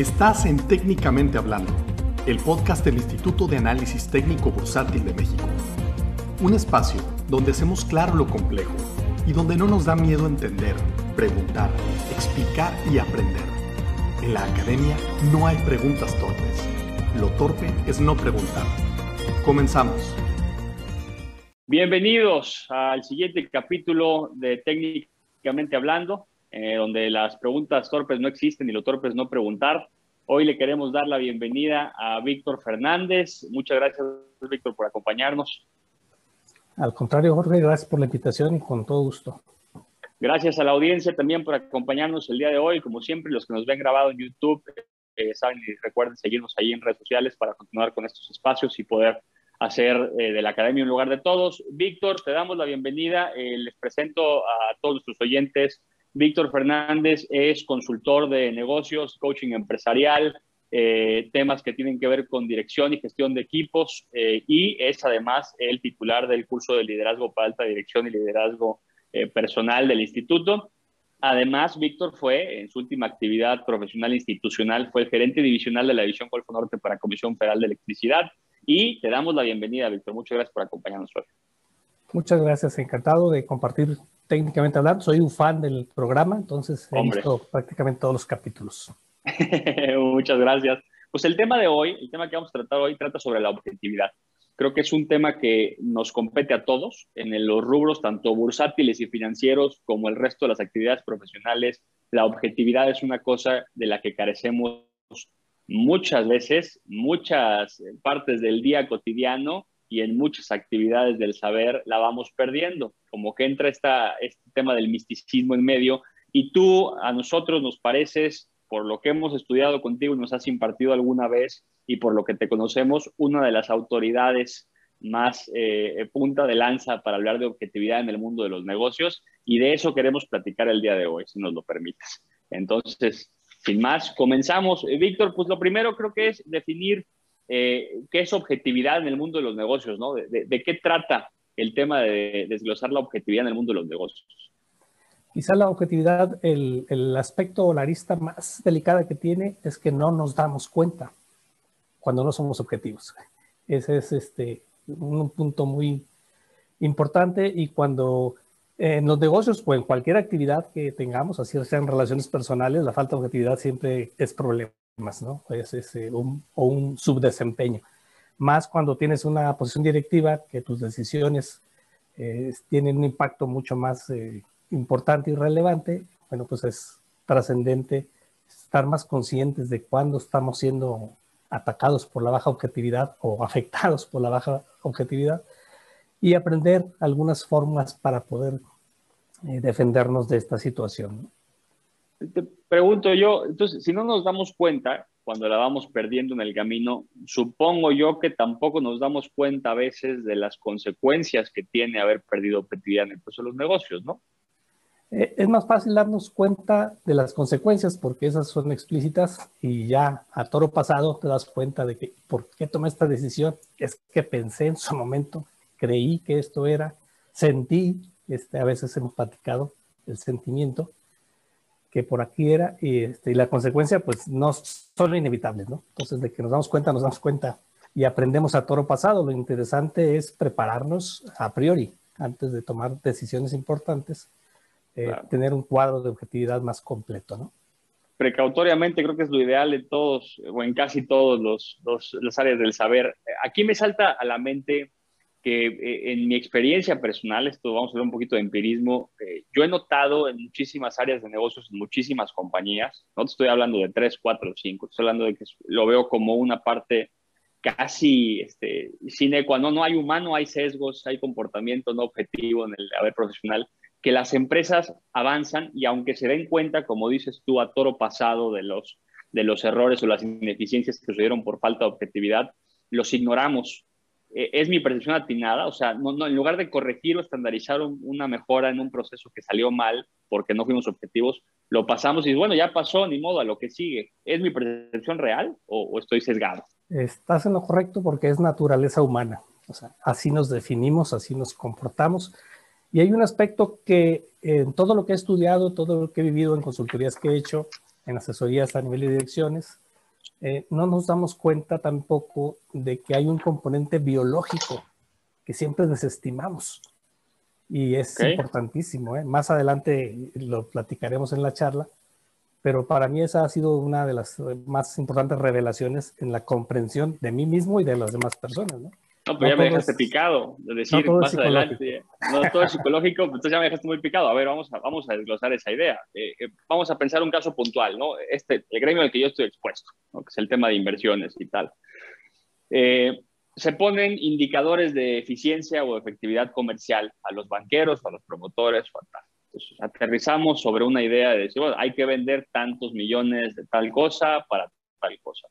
Estás en Técnicamente Hablando, el podcast del Instituto de Análisis Técnico Bursátil de México. Un espacio donde hacemos claro lo complejo y donde no nos da miedo entender, preguntar, explicar y aprender. En la academia no hay preguntas torpes. Lo torpe es no preguntar. Comenzamos. Bienvenidos al siguiente capítulo de Técnicamente Hablando, eh, donde las preguntas torpes no existen y lo torpes no preguntar. Hoy le queremos dar la bienvenida a Víctor Fernández. Muchas gracias, Víctor, por acompañarnos. Al contrario, Jorge, gracias por la invitación y con todo gusto. Gracias a la audiencia también por acompañarnos el día de hoy. Como siempre, los que nos ven grabado en YouTube, eh, saben y recuerden seguirnos ahí en redes sociales para continuar con estos espacios y poder hacer eh, de la Academia un lugar de todos. Víctor, te damos la bienvenida. les presento a todos nuestros oyentes Víctor Fernández es consultor de negocios, coaching empresarial, eh, temas que tienen que ver con dirección y gestión de equipos eh, y es además el titular del curso de liderazgo para alta dirección y liderazgo eh, personal del instituto. Además, Víctor fue, en su última actividad profesional institucional, fue el gerente divisional de la División Golfo Norte para Comisión Federal de Electricidad. Y te damos la bienvenida, Víctor. Muchas gracias por acompañarnos hoy. Muchas gracias, encantado de compartir técnicamente hablando. Soy un fan del programa, entonces he visto prácticamente todos los capítulos. Muchas gracias. Pues el tema de hoy, el tema que vamos a tratar hoy, trata sobre la objetividad. Creo que es un tema que nos compete a todos en los rubros tanto bursátiles y financieros como el resto de las actividades profesionales. La objetividad es una cosa de la que carecemos muchas veces, muchas partes del día cotidiano y en muchas actividades del saber la vamos perdiendo, como que entra esta, este tema del misticismo en medio y tú a nosotros nos pareces, por lo que hemos estudiado contigo y nos has impartido alguna vez y por lo que te conocemos, una de las autoridades más eh, punta de lanza para hablar de objetividad en el mundo de los negocios y de eso queremos platicar el día de hoy, si nos lo permites. Entonces, sin más, comenzamos. Eh, Víctor, pues lo primero creo que es definir eh, qué es objetividad en el mundo de los negocios, ¿no? De, qué trata el tema de desglosar la objetividad en el mundo de los negocios. Quizá la objetividad, el, aspecto o más delicada que tiene es que no nos damos cuenta cuando no somos objetivos. Ese es este, un punto muy importante y cuando en los negocios o en cualquier actividad que tengamos, así sean relaciones personales, la falta de objetividad siempre es problema más, ¿no? Es, eh, un, o un subdesempeño. Más cuando tienes una posición directiva que tus decisiones eh, tienen un impacto mucho más eh, importante y relevante, bueno, pues es trascendente estar más conscientes de cuándo estamos siendo atacados por la baja objetividad o afectados por la baja objetividad y aprender algunas formas para poder defendernos de esta situación. Te pregunto yo, entonces, si no nos damos cuenta, cuando la vamos perdiendo en el camino, supongo yo que tampoco nos damos cuenta a veces de las consecuencias que tiene haber perdido objetividad en el proceso de los negocios, ¿no? Eh, es más fácil darnos cuenta de las consecuencias porque esas son explícitas y ya a toro pasado te das cuenta de que por qué tomé esta decisión. Es que pensé en su momento, creí que esto era, sentí, este, a veces hemos el sentimiento, que por aquí era y, este, y la consecuencia pues no son inevitables, ¿no? Entonces de que nos damos cuenta, nos damos cuenta y aprendemos a toro pasado. Lo interesante es prepararnos a priori antes de tomar decisiones importantes, eh, tener un cuadro de objetividad más completo, ¿no? Precautoriamente creo que es lo ideal en todos o en casi todos los, los, las áreas del saber. Aquí me salta a la mente que eh, en mi experiencia personal, esto vamos a ver un poquito de empirismo, eh, yo he notado en muchísimas áreas de negocios, en muchísimas compañías, no te estoy hablando de tres, cuatro, cinco, estoy hablando de que lo veo como una parte casi este, sin equa, no, no hay humano, hay sesgos, hay comportamiento no objetivo en el haber profesional, que las empresas avanzan y aunque se den cuenta, como dices tú, a toro pasado de los, de los errores o las ineficiencias que sucedieron por falta de objetividad, los ignoramos eh, es mi percepción atinada, o sea, no, en lugar de corregir o estandarizar una mejora en un proceso que salió mal porque no fuimos objetivos, lo pasamos y bueno, ya pasó, ni modo, a lo que sigue. ¿Es mi percepción real o, estoy sesgado? Estás en lo correcto porque es naturaleza humana, o sea, así nos definimos, así nos comportamos. Y hay un aspecto que en todo lo que he estudiado, todo lo que he vivido en consultorías que he hecho, en asesorías a nivel de direcciones, eh, no nos damos cuenta tampoco de que hay un componente biológico que siempre desestimamos. Y es importantísimo. ¿eh? Más adelante lo platicaremos en la charla, pero para mí esa ha sido una de las más importantes revelaciones en la comprensión de mí mismo y de las demás personas. ¿no? No, pero ya me dejaste picado, de decir más adelante. No todo es psicológico, pues entonces ya me dejaste muy picado. A ver, vamos a, vamos a desglosar esa idea. Eh, eh, vamos a pensar un caso puntual, ¿no? Este, el gremio al que yo estoy expuesto, ¿no? que es el tema de inversiones y tal. Eh, se ponen indicadores de eficiencia o efectividad comercial a los banqueros, a los promotores o a tal. Entonces, aterrizamos sobre una idea de decir, bueno, hay que vender tantos millones de tal cosa para tal cosa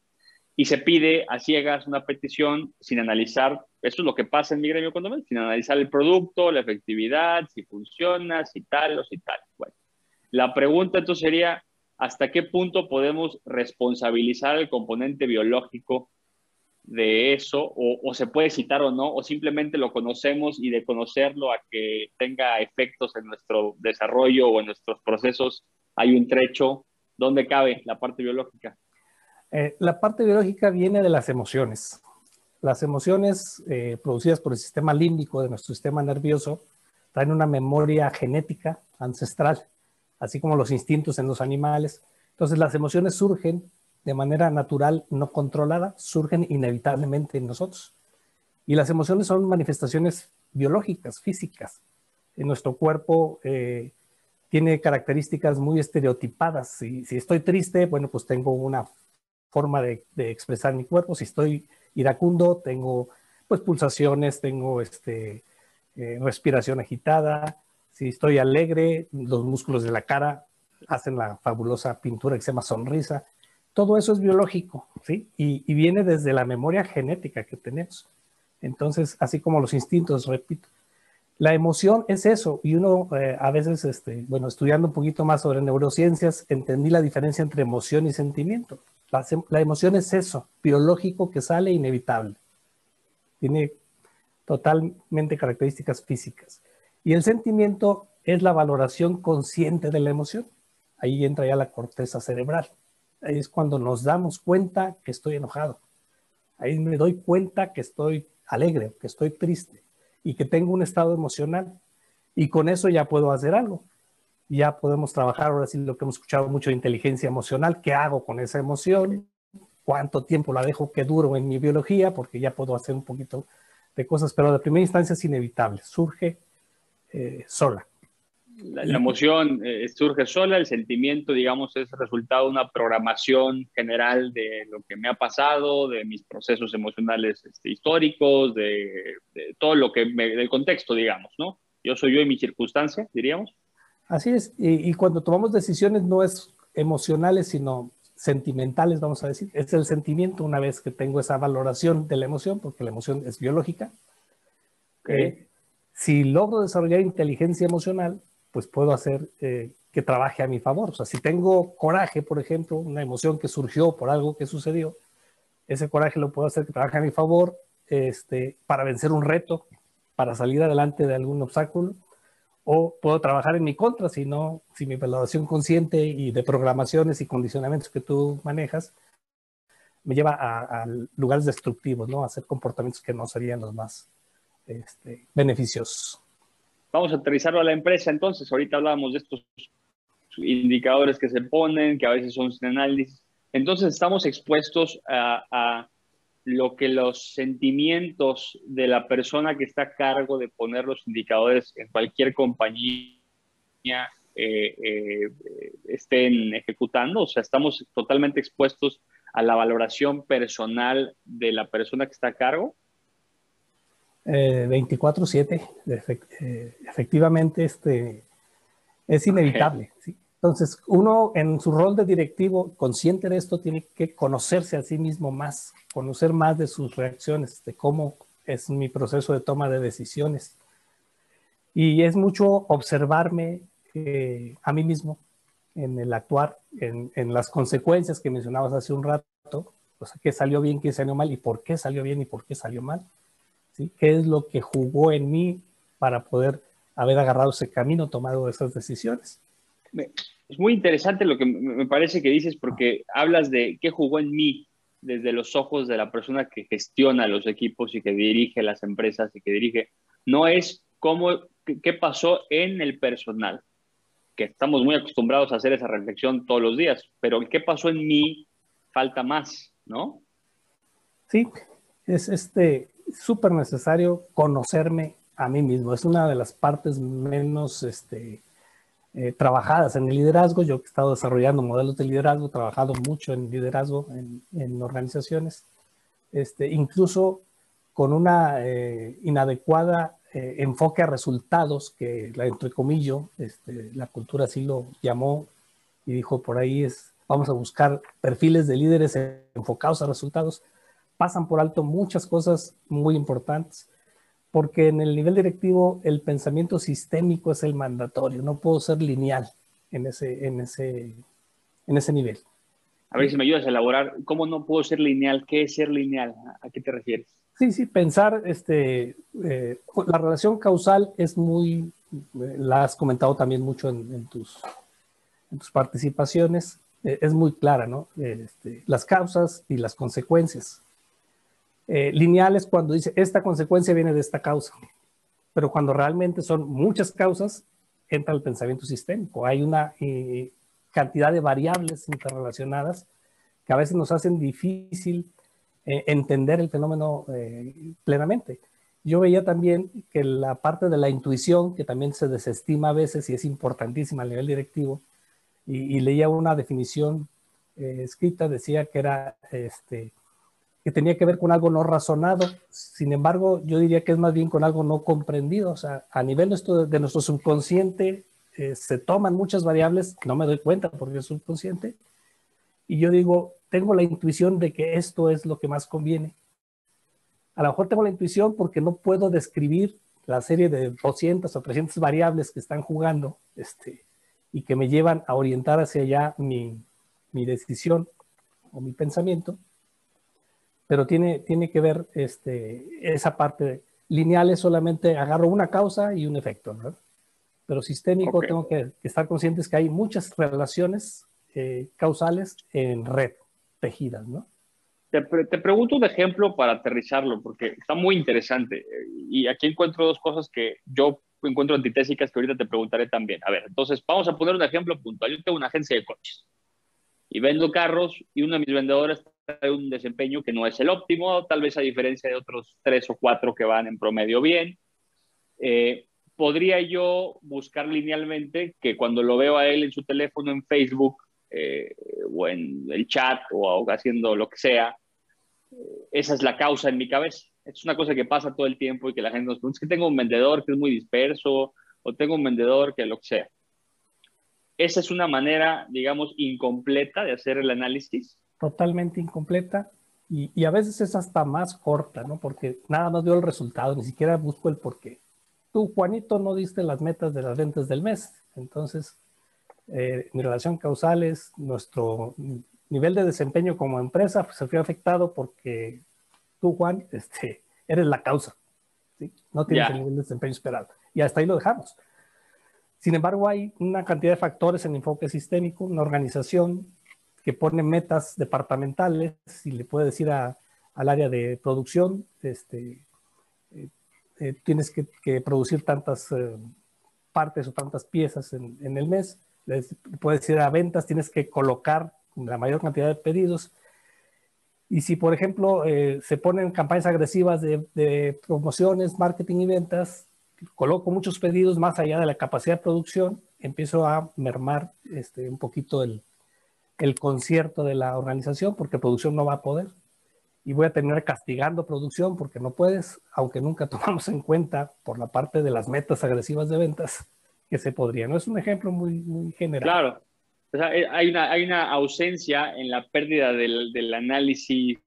y se pide a ciegas una petición sin analizar, eso es lo que pasa en mi gremio cuando sin analizar el producto, la efectividad, si funciona, si tal o si tal. Bueno, la pregunta entonces sería, ¿hasta qué punto podemos responsabilizar el componente biológico de eso? O, o, se puede citar o no? ¿O simplemente lo conocemos y de conocerlo a que tenga efectos en nuestro desarrollo o en nuestros procesos hay un trecho? ¿Dónde cabe la parte biológica? Eh, la parte biológica viene de las emociones. Las emociones eh, producidas por el sistema límbico de nuestro sistema nervioso traen una memoria genética ancestral, así como los instintos en los animales. Entonces las emociones surgen de manera natural, no controlada, surgen inevitablemente en nosotros. Y las emociones son manifestaciones biológicas, físicas. En nuestro cuerpo eh, tiene características muy estereotipadas. Si, si, estoy triste, bueno, pues tengo una forma de, expresar mi cuerpo. Si estoy iracundo, tengo pues pulsaciones, tengo este, eh, respiración agitada. Si estoy alegre, los músculos de la cara hacen la fabulosa pintura que se llama sonrisa. Todo eso es biológico, ¿sí? Y, viene desde la memoria genética que tenemos. Entonces, así como los instintos, repito. La emoción es eso, y uno eh, a veces, este, bueno, estudiando un poquito más sobre neurociencias, entendí la diferencia entre emoción y sentimiento. La, emoción es eso, biológico que sale inevitable. Tiene totalmente características físicas. Y el sentimiento es la valoración consciente de la emoción. Ahí entra ya la corteza cerebral. Ahí es cuando nos damos cuenta que estoy enojado. Ahí me doy cuenta que estoy alegre, que estoy triste y que tengo un estado emocional. Y con eso ya puedo hacer algo ya podemos trabajar ahora sí lo que hemos escuchado mucho de inteligencia emocional, qué hago con esa emoción, cuánto tiempo la dejo que duro en mi biología, porque ya puedo hacer un poquito de cosas, pero de primera instancia es inevitable, surge eh, sola. La, emoción eh, surge sola, el sentimiento, digamos, es resultado de una programación general de lo que me ha pasado, de mis procesos emocionales este, históricos, de, todo lo que, me, del contexto, digamos, ¿no? Yo soy yo y mi circunstancia, diríamos. Así es, y, cuando tomamos decisiones no es emocionales, sino sentimentales, vamos a decir. Es el sentimiento una vez que tengo esa valoración de la emoción, porque la emoción es biológica. Eh, si logro desarrollar inteligencia emocional, pues puedo hacer eh, que trabaje a mi favor. O sea, si tengo coraje, por ejemplo, una emoción que surgió por algo que sucedió, ese coraje lo puedo hacer que trabaje a mi favor este, para vencer un reto, para salir adelante de algún obstáculo o puedo trabajar en mi contra si no, si mi valoración consciente y de programaciones y condicionamientos que tú manejas me lleva a, lugares destructivos, ¿no? A hacer comportamientos que no serían los más este, beneficiosos. Vamos a aterrizarlo a la empresa entonces. Ahorita hablábamos de estos indicadores que se ponen, que a veces son sin análisis. Entonces estamos expuestos a lo que los sentimientos de la persona que está a cargo de poner los indicadores en cualquier compañía eh, eh, estén ejecutando. O sea, estamos totalmente expuestos a la valoración personal de la persona que está a cargo. 24/7, eh, efectivamente, este, es inevitable. ¿sí? Entonces, uno en su rol de directivo, consciente de esto, tiene que conocerse a sí mismo más, conocer más de sus reacciones, de cómo es mi proceso de toma de decisiones. Y es mucho observarme eh, a mí mismo en el actuar, en, las consecuencias que mencionabas hace un rato, o sea, qué salió bien, qué salió mal y por qué salió bien y por qué salió mal. ¿sí? ¿Qué es lo que jugó en mí para poder haber agarrado ese camino, tomado esas decisiones? Es muy interesante lo que me parece que dices porque hablas de qué jugó en mí. desde los ojos de la persona que gestiona los equipos y que dirige las empresas y que dirige. No es cómo, qué pasó en el personal, que estamos muy acostumbrados a hacer esa reflexión todos los días, pero qué pasó en mí falta más, ¿no? Sí, es este súper necesario conocerme a mí mismo. Es una de las partes menos este, eh, trabajadas en el liderazgo. Yo he estado desarrollando modelos de liderazgo, trabajado mucho en liderazgo en, organizaciones, este, incluso con una eh, inadecuada eh, enfoque a resultados, que entre comillas, este, la cultura así lo llamó y dijo por ahí es, vamos a buscar perfiles de líderes enfocados a resultados, pasan por alto muchas cosas muy importantes porque en el nivel directivo el pensamiento sistémico es el mandatorio, no puedo ser lineal en ese, en ese, en ese nivel. A ver si me ayudas a elaborar, ¿cómo no puedo ser lineal? ¿Qué es ser lineal? ¿A qué te refieres? Sí, sí, pensar, este, eh, la relación causal es muy, la has comentado también mucho en, tus, en tus participaciones, eh, es muy clara, ¿no? Este, las causas y las consecuencias. Eh, lineales cuando dice esta consecuencia viene de esta causa, pero cuando realmente son muchas causas, entra el pensamiento sistémico. Hay una eh, cantidad de variables interrelacionadas que a veces nos hacen difícil eh, entender el fenómeno plenamente. Yo veía también que la parte de la intuición, que también se desestima a veces y es importantísima a nivel directivo, y, y leía una definición escrita, decía que era este, que tenía que ver con algo no razonado. Sin embargo, yo diría que es más bien con algo no comprendido. O sea, a nivel de nuestro subconsciente eh, se toman muchas variables, no me doy cuenta porque es subconsciente, y yo digo, tengo la intuición de que esto es lo que más conviene. A lo mejor tengo la intuición porque no puedo describir la serie de 200 o 300 variables que están jugando este, y que me llevan a orientar hacia allá mi, mi decisión o mi pensamiento pero tiene, tiene que ver este, esa parte. Lineal es solamente agarro una causa y un efecto, ¿no? Pero sistémico tengo que, estar conscientes que hay muchas relaciones eh, causales en red, tejidas, ¿no? Te, te, pregunto un ejemplo para aterrizarlo, porque está muy interesante. Y aquí encuentro dos cosas que yo encuentro antitésicas que ahorita te preguntaré también. A ver, entonces vamos a poner un ejemplo puntual. Yo tengo una agencia de coches y vendo carros y uno de mis vendedores trae un desempeño que no es el óptimo, tal vez a diferencia de otros tres o cuatro que van en promedio bien. Eh, podría yo buscar linealmente que cuando lo veo a él en su teléfono, en Facebook eh, o en el chat o haciendo lo que sea, eh, esa es la causa en mi cabeza. Es una cosa que pasa todo el tiempo y que la gente nos pregunta, que tengo un vendedor que es muy disperso o tengo un vendedor que lo que sea esa es una manera, digamos, incompleta de hacer el análisis. Totalmente incompleta y, a veces es hasta más corta, ¿no? Porque nada más veo el resultado, ni siquiera busco el por qué. Tú, Juanito, no diste las metas de las ventas del mes. Entonces, eh, mi relación causal es nuestro nivel de desempeño como empresa pues, se fue afectado porque tú, Juan, este, eres la causa. ¿sí? No tienes el nivel de desempeño esperado. Y hasta ahí lo dejamos. Sin embargo, hay una cantidad de factores en enfoque sistémico, una organización que pone metas departamentales y le puede decir al área de producción, este, eh, eh, tienes que, producir tantas eh, partes o tantas piezas en, el mes, le puede decir a ventas, tienes que colocar la mayor cantidad de pedidos. Y si, por ejemplo, se ponen campañas agresivas de promociones, marketing y ventas, coloco muchos pedidos más allá de la capacidad de producción, empiezo a mermar este, un poquito el, el concierto de la organización porque producción no va a poder. Y voy a terminar castigando producción porque no puedes, aunque nunca tomamos en cuenta por la parte de las metas agresivas de ventas que se podría. No es un ejemplo muy, general. Claro. Eh, hay, una, hay una ausencia en la pérdida del, del análisis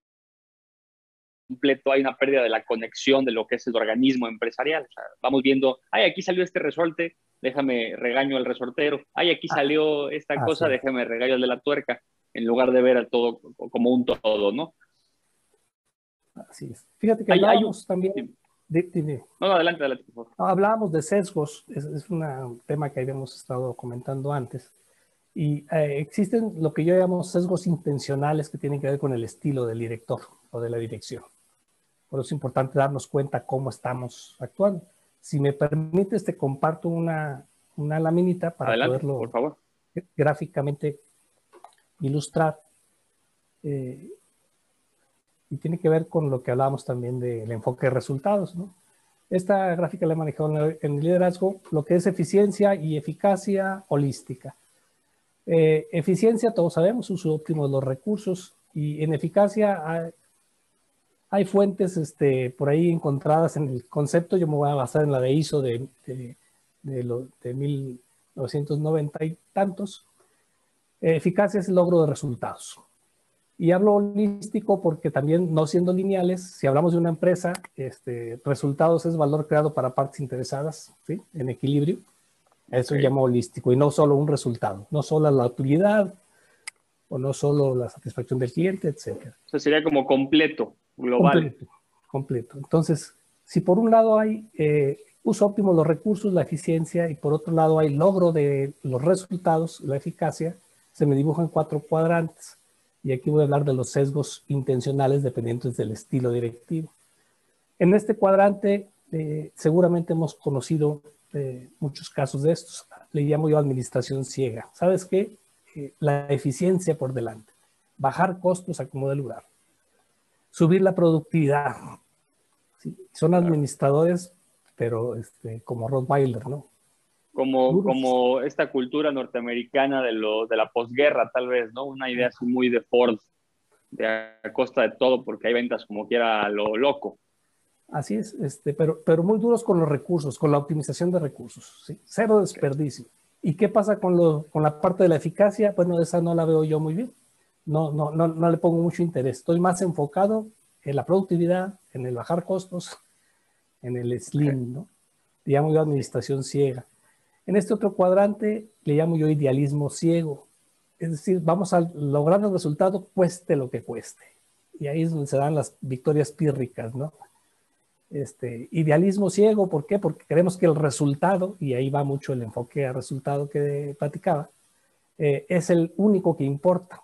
completo, hay una pérdida de la conexión de lo que es el organismo empresarial. vamos viendo, ay, aquí salió este resorte, déjame regaño al resortero, ay, aquí ah, salió esta cosa, déjame regaño al de la tuerca, en lugar de ver a todo como un todo, ¿no? Así es. Fíjate que hablábamos también... No, no, adelante, adelante, por favor. Hablábamos de sesgos, es, es un tema que habíamos estado comentando antes. Y eh, existen lo que yo llamo sesgos intencionales que tienen que ver con el estilo del director o de la dirección. Por eso es importante darnos cuenta cómo estamos actuando. Si me permites, te comparto una, una laminita para poderlo por favor. gráficamente ilustrar. Eh, y tiene que ver con lo que hablábamos también del enfoque de resultados. ¿no? Esta gráfica la he manejado en el liderazgo, lo que es eficiencia y eficacia holística. Eh, eficiencia, todos sabemos, uso óptimo de los recursos y en eficacia hay, fuentes este, por ahí encontradas en el concepto, yo me voy a basar en la de ISO de, de, de, de 1990 y tantos. eficacia es el logro de resultados. Y hablo holístico porque también, no siendo lineales, si hablamos de una empresa, este, resultados es valor creado para partes interesadas, ¿sí? En equilibrio. Eso se llama holístico y no solo un resultado, no solo la utilidad o no solo la satisfacción del cliente, etc. Eso sería como completo, global. Completo. Entonces, si por un lado hay eh, uso óptimo de los recursos, la eficiencia, y por otro lado hay logro de los resultados, la eficacia, se me dibujan cuatro cuadrantes. Y aquí voy a hablar de los sesgos intencionales dependientes del estilo directivo. En este cuadrante eh, seguramente hemos conocido eh, muchos casos de estos. Le llamo yo administración ciega. ¿Sabes qué? La eficiencia por delante. Bajar costos a como de lugar. Subir la productividad. Son administradores, pero este, como Rottweiler, ¿no? como, como esta cultura norteamericana de, lo, de la posguerra, tal vez, ¿no? Una idea así muy de Ford, de a costa de todo, porque hay ventas como quiera lo loco. Así es, este, pero, pero muy duros con los recursos, con la optimización de recursos, ¿sí? cero desperdicio. ¿Y qué pasa con, lo, con la parte de la eficacia? Bueno, esa no la veo yo muy bien. No, no, no, no le pongo mucho interés. Estoy más enfocado en la productividad, en el bajar costos, en el slim, ¿no? Digamos yo administración ciega. En este otro cuadrante le llamo yo idealismo ciego. Es decir, vamos a lograr el resultado cueste lo que cueste. Y ahí es donde se dan las victorias pírricas, ¿no? Este, idealismo ciego, ¿por qué? Porque queremos que el resultado, y ahí va mucho el enfoque a resultado que platicaba, eh, es el único que importa.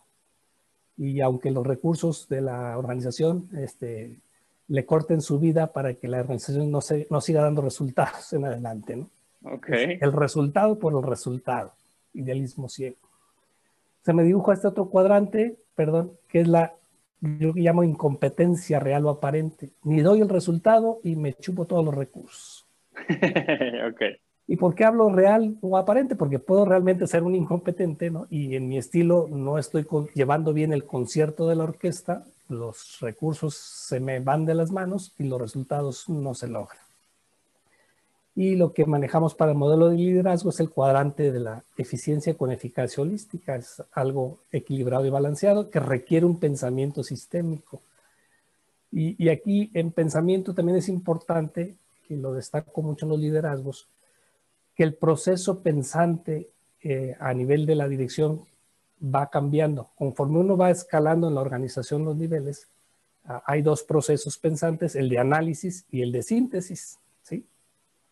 Y aunque los recursos de la organización este, le corten su vida para que la organización no, se, no siga dando resultados en adelante, ¿no? El resultado por el resultado. Idealismo ciego. Se me dibuja este otro cuadrante, perdón, que es la, yo llamo incompetencia real o aparente. Ni doy el resultado y me chupo todos los recursos. okay. ¿Y por qué hablo real o aparente? Porque puedo realmente ser un incompetente, ¿no? Y en mi estilo no estoy llevando bien el concierto de la orquesta, los recursos se me van de las manos y los resultados no se logran. Y lo que manejamos para el modelo de liderazgo es el cuadrante de la eficiencia con eficacia holística. Es algo equilibrado y balanceado que requiere un pensamiento sistémico. Y, aquí en pensamiento también es importante, que lo destaco mucho en los liderazgos, que el proceso pensante eh, a nivel de la dirección va cambiando. Conforme uno va escalando en la organización los niveles, ah, hay dos procesos pensantes, el de análisis y el de síntesis.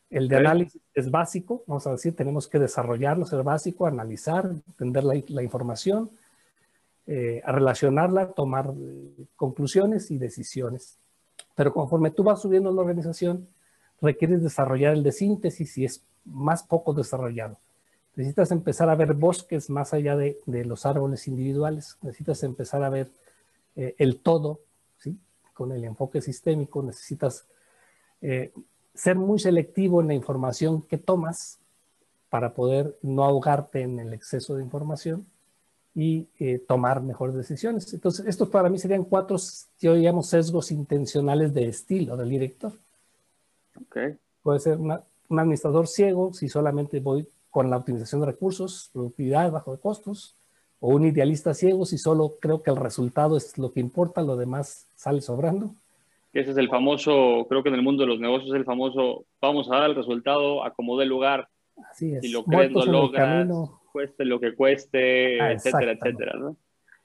El de análisis es básico, vamos a decir, tenemos que desarrollarlo, ser básico, analizar, entender la, información, eh, relacionarla, tomar eh, conclusiones y decisiones. Pero conforme tú vas subiendo en la organización, requieres desarrollar el de síntesis y es más poco desarrollado. Necesitas empezar a ver bosques más allá de, los árboles individuales, necesitas empezar a ver eh, el todo, ¿sí? con el enfoque sistémico, necesitas ser muy selectivo en la información que tomas para poder no ahogarte en el exceso de información y eh, tomar mejores decisiones. Entonces, estos para mí serían cuatro, yo llamo sesgos intencionales de estilo del director. Okay. Puede ser un administrador ciego si solamente voy con la optimización de recursos, productividad bajo de costos, o un idealista ciego si solo creo que el resultado es lo que importa, lo demás sale sobrando ese es el famoso, creo que en el mundo de los negocios es el famoso, vamos a dar el resultado, acomode el lugar. Así es. Si lo crees, lo logras, cueste lo que cueste, ah, etcétera, etcétera, ¿no?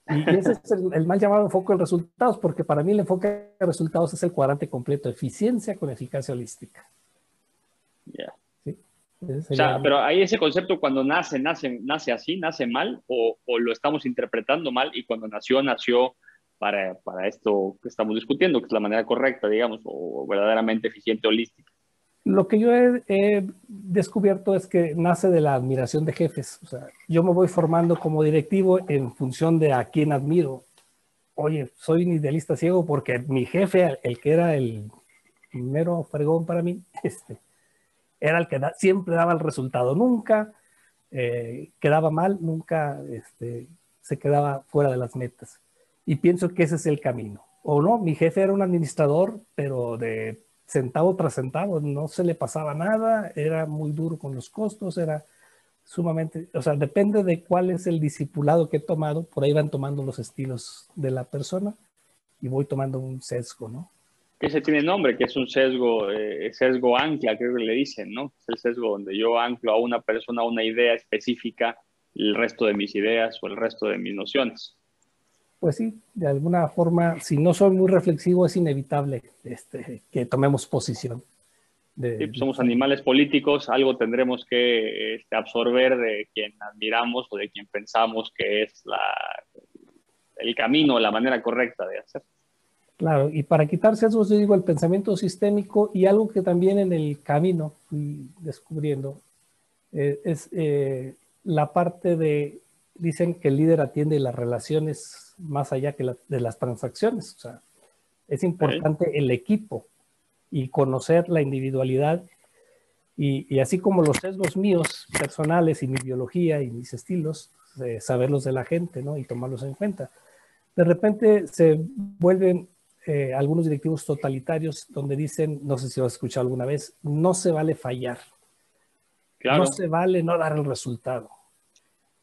Y ese es el, mal llamado enfoque de resultados, porque para mí el enfoque de resultados es el cuadrante completo, eficiencia con eficacia holística. Ya. ¿Sí? O sea, pero ahí ese concepto cuando nace, nace, nace así, nace mal, o, o, lo estamos interpretando mal, y cuando nació, nació para, para esto que estamos discutiendo, que es la manera correcta, digamos, o verdaderamente eficiente, holística. Lo que yo he, descubierto es que nace de la admiración de jefes. O sea, yo me voy formando como directivo en función de a quién admiro. Oye, soy un idealista ciego porque mi jefe, el que era el primero fregón para mí, este, era el que siempre daba el resultado. Nunca eh, quedaba mal, nunca este, se quedaba fuera de las metas. Y pienso que ese es el camino. O no, mi jefe era un administrador, pero de centavo tras centavo, no se le pasaba nada, era muy duro con los costos, era sumamente, o sea, depende de cuál es el discipulado que he tomado, por ahí van tomando los estilos de la persona y voy tomando un sesgo, ¿no? Ese tiene nombre, que es un sesgo, eh, sesgo ancla, creo que le dicen, ¿no? Es el sesgo donde yo anclo a una persona una idea específica, el resto de mis ideas o el resto de mis nociones pues sí, de alguna forma, si no soy muy reflexivo, es inevitable este, que tomemos posición. De, sí, pues somos animales políticos, algo tendremos que este, absorber de quien admiramos o de quien pensamos que es la, el camino, la manera correcta de hacer. Claro, y para quitarse eso, yo digo el pensamiento sistémico y algo que también en el camino fui descubriendo eh, es eh, la parte de, dicen que el líder atiende las relaciones más allá que de las transacciones. O sea, es importante el equipo y conocer la individualidad y, así como los sesgos míos personales y mi biología y mis estilos, saberlos de la gente ¿no? y tomarlos en cuenta. De repente se vuelven eh, algunos directivos totalitarios donde dicen, no sé si lo has escuchado alguna vez, no se vale fallar. No se vale no dar el resultado.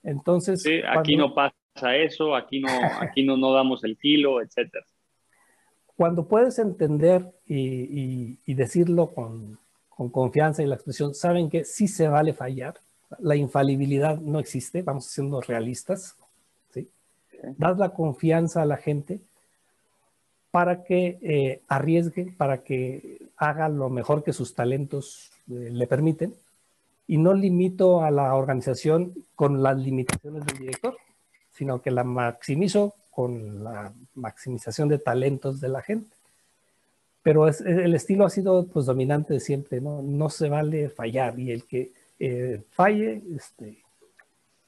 Entonces, sí, aquí no pasa eso, aquí no, aquí no, no damos el kilo, etcétera. Cuando puedes entender y, y, decirlo con, con, confianza y la expresión, saben que sí se vale fallar, la infalibilidad no existe, vamos siendo realistas, ¿sí? Das la confianza a la gente para que eh, arriesgue, para que haga lo mejor que sus talentos eh, le permiten y no limito a la organización con las limitaciones del director sino que la maximizo con la maximización de talentos de la gente. Pero el estilo ha sido pues dominante de siempre, ¿no? No se vale fallar y el que eh, falle, este...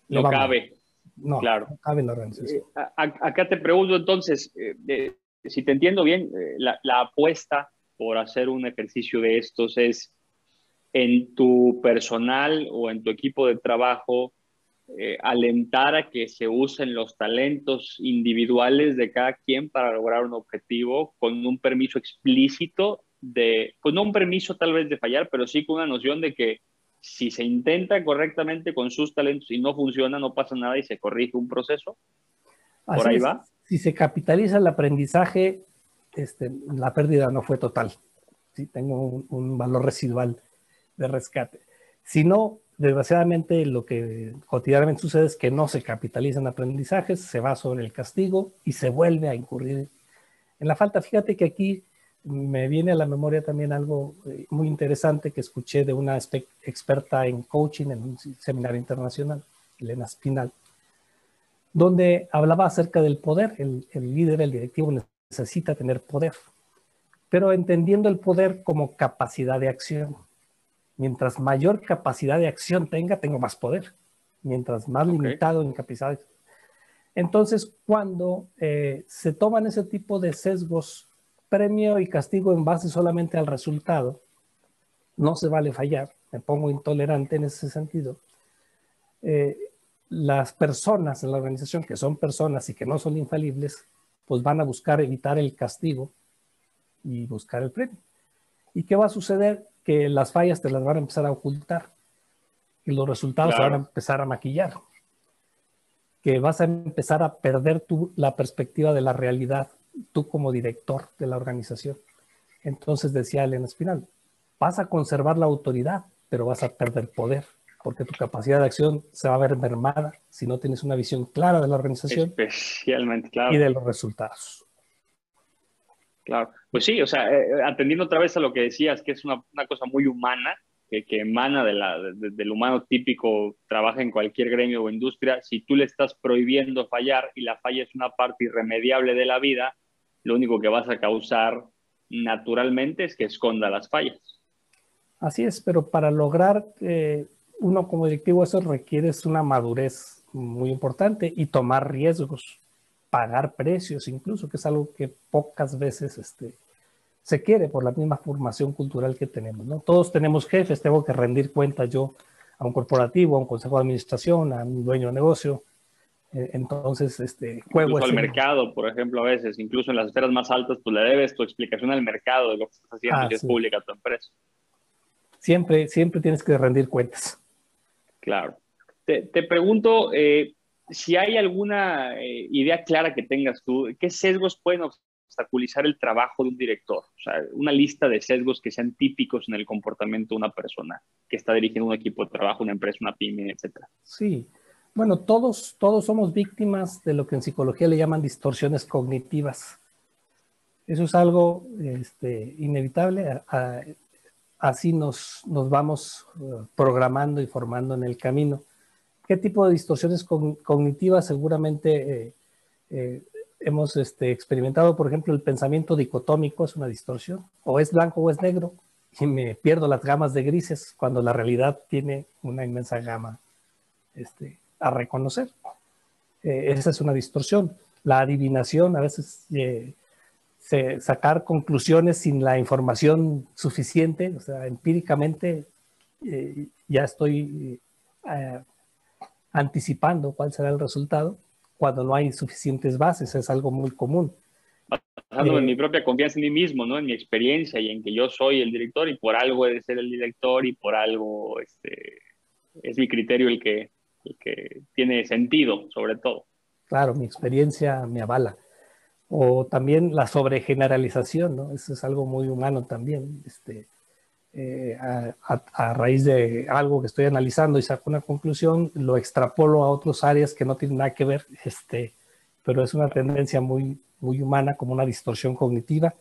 No cabe. No, claro. no cabe en la organización. Eh, acá te pregunto entonces, eh, si te entiendo bien, la, la apuesta por hacer un ejercicio de estos es en tu personal o en tu equipo de trabajo, eh, alentar a que se usen los talentos individuales de cada quien para lograr un objetivo con un permiso explícito de, pues no un permiso tal vez de fallar, pero sí con una noción de que si se intenta correctamente con sus talentos y no funciona, no pasa nada y se corrige un proceso. Por ahí va. Si se capitaliza el aprendizaje, este, la pérdida no fue total. ¿sí? Tengo un, un valor residual de rescate. Si no, Desgraciadamente, lo que cotidianamente sucede es que no se capitalizan aprendizajes, se va sobre el castigo y se vuelve a incurrir en la falta. Fíjate que aquí me viene a la memoria también algo eh, muy interesante que escuché de una experta en coaching en un seminario internacional, Elena Spinal, donde hablaba acerca del poder. El, el líder, el directivo necesita tener poder, pero entendiendo el poder como capacidad de acción mientras mayor capacidad de acción tenga, tengo más poder. Mientras más limitado en capacidad. Entonces, cuando eh, se toman ese tipo de sesgos, premio y castigo en base solamente al resultado, no se vale fallar. Me pongo intolerante en ese sentido. Eh, las personas en la organización, que son personas y que no son infalibles, pues van a buscar evitar el castigo y buscar el premio. ¿Y qué va a suceder? que las fallas te las van a empezar a ocultar y los resultados se van a empezar a maquillar. Que vas a empezar a perder tú la perspectiva de la realidad, tú como director de la organización. Entonces decía Elena Espinal, vas a conservar la autoridad, pero vas a perder poder, porque tu capacidad de acción se va a ver mermada si no tienes una visión clara de la organización Especialmente, claro. y de los resultados. Claro, pues sí, o sea, eh, eh, atendiendo otra vez a lo que decías, que es una, cosa muy humana, que, emana de la, del humano típico, trabaja en cualquier gremio o industria, si tú le estás prohibiendo fallar y la falla es una parte irremediable de la vida, lo único que vas a causar naturalmente es que esconda las fallas. Así es, pero para lograr eh, uno como directivo eso requiere una madurez muy importante y tomar riesgos, pagar precios incluso, que es algo que pocas veces este, se quiere por la misma formación cultural que tenemos. ¿no? Todos tenemos jefes, tengo que rendir cuentas yo a un corporativo, a un consejo de administración, a un dueño de negocio. Eh, entonces, este, juego incluso al mercado, por ejemplo, a veces, incluso en las esferas más altas, pues le debes tu explicación al mercado de lo que estás haciendo ah, es pública tu empresa. Siempre, siempre tienes que rendir cuentas. Claro. Te, pregunto eh, si hay alguna eh, idea clara que tengas tú, ¿qué sesgos pueden obstaculizar el trabajo de un director? O sea, una lista de sesgos que sean típicos en el comportamiento de una persona que está dirigiendo un equipo de trabajo, una empresa, una pyme, etcétera. Sí. Bueno, todos, todos somos víctimas de lo que en psicología le llaman distorsiones cognitivas. Eso es algo este, inevitable. Así nos, nos vamos eh, programando y formando en el camino. ¿Qué tipo de distorsiones cognitivas? Seguramente eh, eh, hemos este, experimentado, por ejemplo, el pensamiento dicotómico es una distorsión, o es blanco o es negro, y me pierdo las gamas de grises cuando la realidad tiene una inmensa gama este, a reconocer. Esa es una distorsión. La adivinación, a veces sacar conclusiones sin la información suficiente, o sea, empíricamente eh, ya estoy anticipando cuál será el resultado cuando no hay suficientes bases, es algo muy común. Basándome en mi propia confianza en mí mismo, ¿no? En mi experiencia y en que yo soy el director y por algo he de ser el director y por algo este, es mi criterio el que, el que tiene sentido, sobre todo. Claro, mi experiencia me avala. O también la sobregeneralización, ¿no? Eso es algo muy humano también. Este, eh, a, raíz de algo que estoy analizando y saco una conclusión, lo extrapolo a otras áreas que no tienen nada que ver, este, pero es una tendencia muy, muy humana, como una distorsión cognitiva.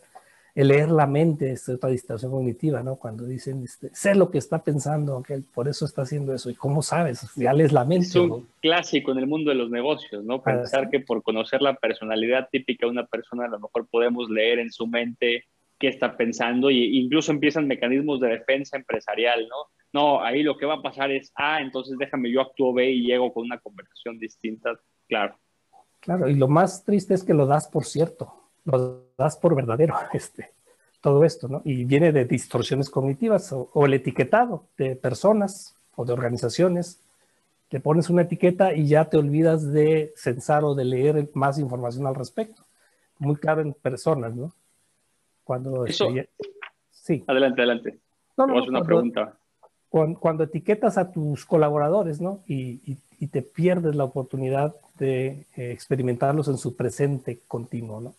El leer la mente es otra distorsión cognitiva, ¿no? Cuando dicen, este, sé lo que está pensando, que por eso está haciendo eso. ¿Y cómo sabes? Ya lees la mente. Es un clásico en el mundo de los negocios, ¿no? Pensar que por conocer la personalidad típica de una persona, a lo mejor podemos leer en su mente qué está pensando e incluso empiezan mecanismos de defensa empresarial, ¿no? No, ahí lo que va a pasar es, ah, entonces déjame yo actúo B y llego con una conversación distinta, claro. Claro, y lo más triste es que lo das por cierto, lo das por verdadero, este, todo esto, ¿no? Y viene de distorsiones cognitivas o, o el etiquetado de personas o de organizaciones. Le pones una etiqueta y ya te olvidas de censar o de leer más información al respecto. Muy claro en personas, ¿no? Cuando sí. Adelante, adelante. No, no, una pregunta. Cuando, etiquetas a tus colaboradores, ¿no? Y, te pierdes la oportunidad de eh, experimentarlos en su presente continuo, ¿no?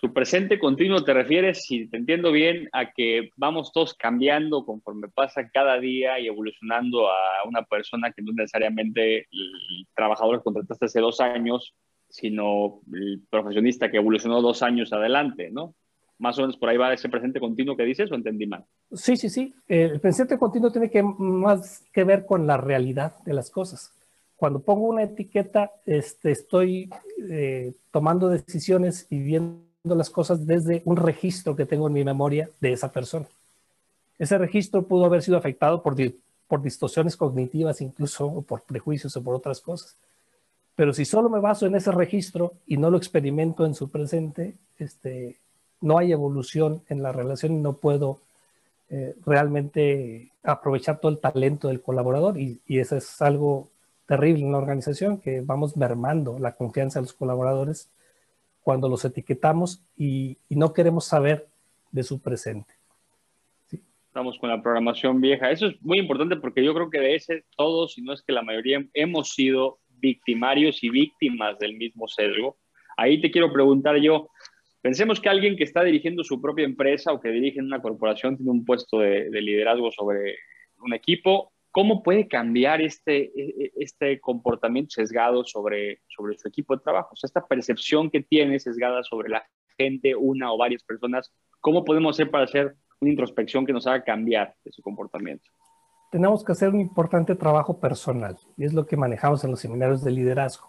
Su presente continuo te refieres, si te entiendo bien, a que vamos todos cambiando conforme pasa cada día y evolucionando a una persona que no necesariamente el trabajador que contrataste hace dos años, sino el profesionista que evolucionó dos años adelante, ¿no? más o menos por ahí va ese presente continuo que dices o entendí mal. Sí, sí, sí. El presente continuo tiene que más que ver con la realidad de las cosas. Cuando pongo una etiqueta, este, estoy eh, tomando decisiones y viendo las cosas desde un registro que tengo en mi memoria de esa persona. Ese registro pudo haber sido afectado por, por distorsiones cognitivas, incluso o por prejuicios o por otras cosas. Pero si solo me baso en ese registro y no lo experimento en su presente, este, no hay evolución en la relación y no puedo eh, realmente aprovechar todo el talento del colaborador y, eso es algo terrible en la organización, que vamos mermando la confianza de los colaboradores cuando los etiquetamos y, no queremos saber de su presente. Estamos con la programación vieja. Eso es muy importante porque yo creo que de ese todos, si no es que la mayoría, hemos sido victimarios y víctimas del mismo sesgo. Ahí te quiero preguntar yo, Pensemos que alguien que está dirigiendo su propia empresa o que dirige una corporación tiene un puesto de, liderazgo sobre un equipo. ¿Cómo puede cambiar este, e, e, este comportamiento sesgado sobre, sobre su equipo de trabajo? O sea, esta percepción que tiene sesgada sobre la gente, una o varias personas, ¿cómo podemos hacer para hacer una introspección que nos haga cambiar de su comportamiento? Tenemos que hacer un importante trabajo personal y es lo que manejamos en los seminarios de liderazgo.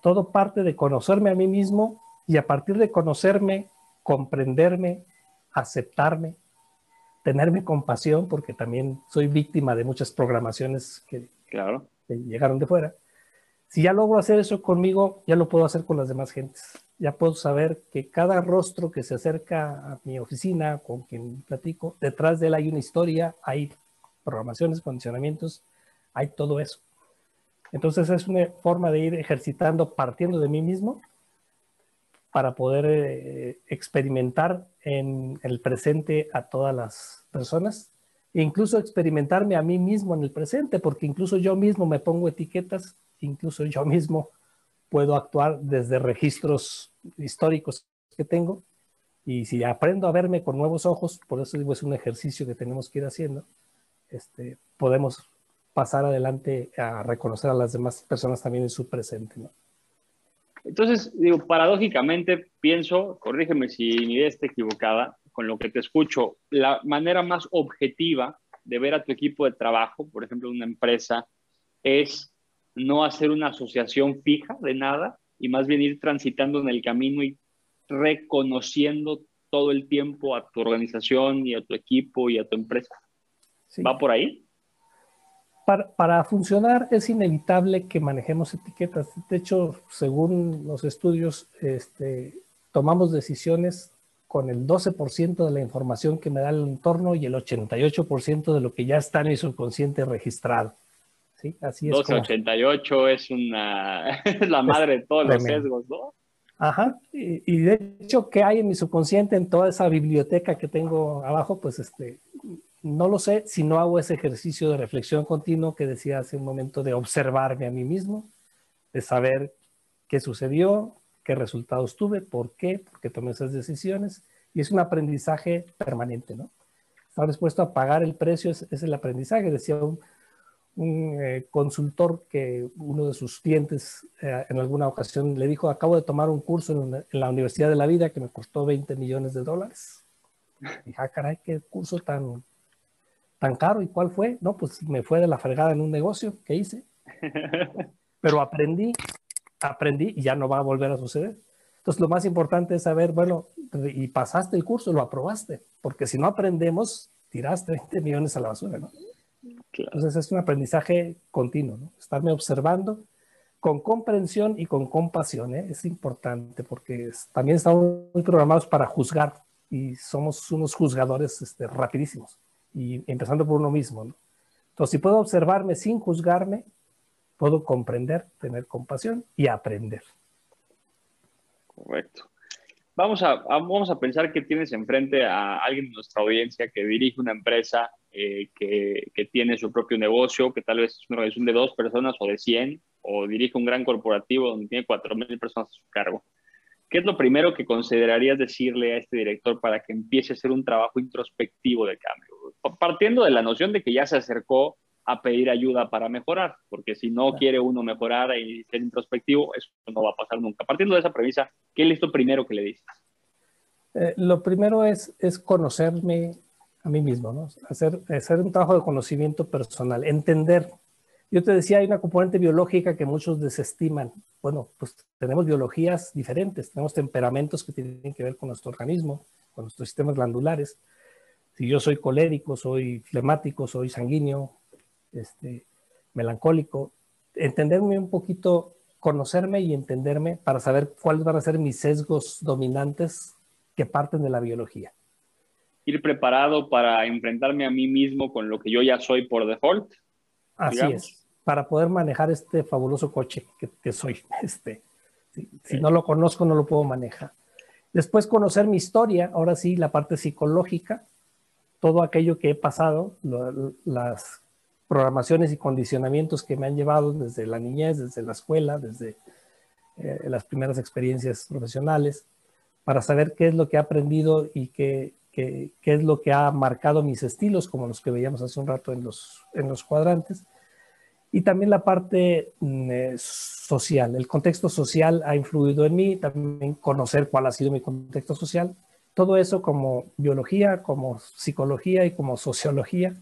todo parte de conocerme a mí mismo y a partir de conocerme, comprenderme, aceptarme, tenerme compasión, porque también soy víctima de muchas programaciones que, claro. llegaron de fuera. Si ya logro hacer eso conmigo, ya lo puedo hacer con las demás gentes. Ya puedo saber que cada rostro que se acerca a mi oficina, con quien platico, detrás de él hay una historia, hay programaciones, condicionamientos, hay todo eso. Entonces es una forma de ir ejercitando partiendo de mí mismo para poder eh, experimentar en el presente a todas las personas e incluso experimentarme a mí mismo en el presente, porque incluso yo mismo me pongo etiquetas, incluso yo mismo puedo actuar desde registros históricos que tengo y si aprendo a verme con nuevos ojos, por eso digo es un ejercicio que tenemos que ir haciendo, este, podemos pasar adelante a reconocer a las demás personas también en su presente. ¿no? Entonces, digo, paradójicamente pienso, corrígeme si mi idea está equivocada, con lo que te escucho, la manera más objetiva de ver a tu equipo de trabajo, por ejemplo, una empresa, es no hacer una asociación fija de nada y más bien ir transitando en el camino y reconociendo todo el tiempo a tu organización y a tu equipo y a tu empresa. ¿Va por ahí? para, funcionar es inevitable que manejemos etiquetas. De hecho, según los estudios, este, tomamos decisiones con el 12% de la información que me da el entorno y el 88% de lo que ya está en mi subconsciente registrado. ¿Sí? Así es. 1288 es una, la madre de todos los sesgos, ¿no? Ajá, y, y, de hecho, ¿qué hay en mi subconsciente en toda esa biblioteca que tengo abajo? Pues este, no lo sé si no hago ese ejercicio de reflexión continuo que decía hace un momento de observarme a mí mismo, de saber qué sucedió, qué resultados tuve, por qué, por qué tomé esas decisiones. Y es un aprendizaje permanente, ¿no? Estar dispuesto a pagar el precio es, el aprendizaje. Decía un, eh, consultor que uno de sus clientes eh, en alguna ocasión le dijo, acabo de tomar un curso en, en, la Universidad de la Vida que me costó 20 millones de dólares. Y dije, ah, caray, qué curso tan tan caro. ¿Y cuál fue? No, pues me fue de la fregada en un negocio que hice. Pero aprendí, aprendí y ya no va a volver a suceder. Entonces, lo más importante es saber, bueno, y pasaste el curso, lo aprobaste, porque si no aprendemos, tiraste 20 millones a la basura, ¿no? Entonces, es un aprendizaje continuo, ¿no? Estarme observando con comprensión y con compasión, ¿eh? es importante, porque también estamos muy programados para juzgar y somos unos juzgadores este, rapidísimos y empezando por uno mismo. ¿no? Entonces, si puedo observarme sin juzgarme, puedo comprender, tener compasión y aprender. Correcto. Vamos a, vamos a pensar que tienes enfrente a alguien de nuestra audiencia que dirige una empresa, eh, que, que, tiene su propio negocio, que tal vez es una organización de dos personas o de 100, o dirige un gran corporativo donde tiene 4.000 personas a su cargo. ¿Qué es lo primero que considerarías decirle a este director para que empiece a hacer un trabajo introspectivo de cambio? Partiendo de la noción de que ya se acercó a pedir ayuda para mejorar, porque si no quiere uno mejorar y ser introspectivo, eso no va a pasar nunca. Partiendo de esa premisa, ¿qué es lo primero que le dices? Eh, lo primero es, es conocerme a mí mismo, ¿no? Hacer, hacer un trabajo de conocimiento personal, entender yo te decía, hay una componente biológica que muchos desestiman. Bueno, pues tenemos biologías diferentes, tenemos temperamentos que tienen que ver con nuestro organismo, con nuestros sistemas glandulares. Si yo soy colérico, soy flemático, soy sanguíneo, este, melancólico, entenderme un poquito, conocerme y entenderme para saber cuáles van a ser mis sesgos dominantes que parten de la biología. Ir preparado para enfrentarme a mí mismo con lo que yo ya soy por default. Así es para poder manejar este fabuloso coche que, soy. Este, si, no lo conozco, no lo puedo manejar. Después conocer mi historia, ahora sí, la parte psicológica, todo aquello que he pasado, las programaciones y condicionamientos que me han llevado desde la niñez, desde la escuela, desde eh, las primeras experiencias profesionales, para saber qué es lo que he aprendido y qué, qué es lo que ha marcado mis estilos, como los que veíamos hace un rato en los, en los cuadrantes. Y también la parte mm, eh, social. El contexto social ha influido en mí, también conocer cuál ha sido mi contexto social. Todo eso como biología, como psicología y como sociología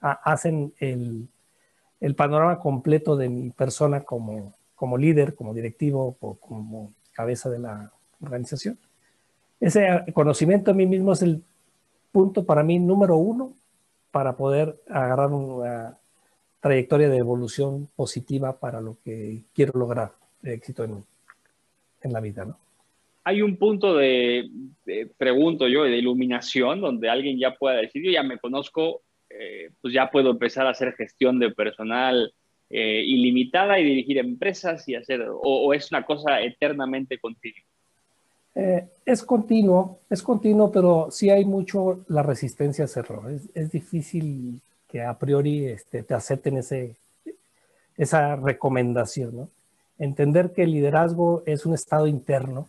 hacen el, el, panorama completo de mi persona como, como líder, como directivo o como cabeza de la organización. Ese conocimiento a mí mismo es el punto para mí número uno para poder agarrar una trayectoria de evolución positiva para lo que quiero lograr de éxito en, en la vida, ¿no? Hay un punto de, pregunto yo, de iluminación, donde alguien ya pueda decir, yo ya me conozco, eh, pues ya puedo empezar a hacer gestión de personal eh, ilimitada y dirigir empresas y hacer, o, es una cosa eternamente continua. Eh, es continuo, es continuo, pero sí hay mucho la resistencia a hacerlo. Es, es difícil que a priori este, te acepten ese, esa recomendación, ¿no? Entender que el liderazgo es un estado interno,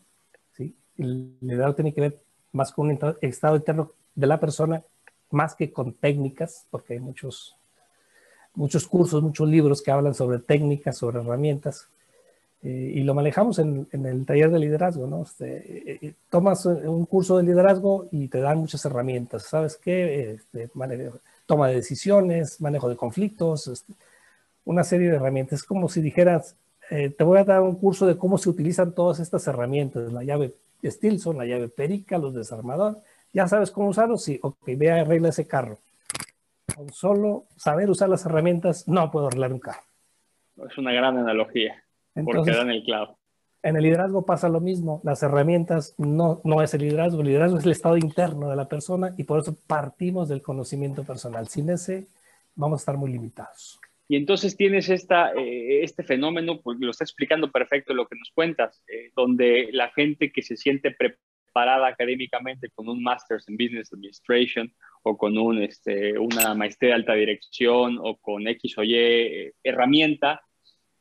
¿sí? El liderazgo tiene que ver más con un estado interno de la persona, más que con técnicas, porque hay muchos, muchos cursos, muchos libros que hablan sobre técnicas, sobre herramientas, eh, y lo manejamos en, el taller de liderazgo, ¿no? Este, eh, eh, tomas un curso de liderazgo y te dan muchas herramientas, ¿sabes qué? Este, toma de decisiones, manejo de conflictos, este, una serie de herramientas. Es como si dijeras, te voy a dar un curso de cómo se utilizan todas estas herramientas, la llave Stilson, la llave Perica, los desarmadores. ¿Ya sabes cómo usarlos? Sí, ok, ve a arreglar ese carro. Con solo saber usar las herramientas, no puedo arreglar un carro. Es una gran analogía. Porque dan el clavo. En el liderazgo pasa lo mismo. Las herramientas no, no es el liderazgo. El liderazgo es el estado interno de la persona y por eso partimos del conocimiento personal. Sin ese, vamos a estar muy limitados. Y entonces tienes esta, eh, este fenómeno, pues lo está explicando perfecto lo que nos cuentas, eh, donde la gente que se siente preparada académicamente con un Master's en Business Administration o con un, este, una maestría de alta dirección o con X o Y eh, herramienta,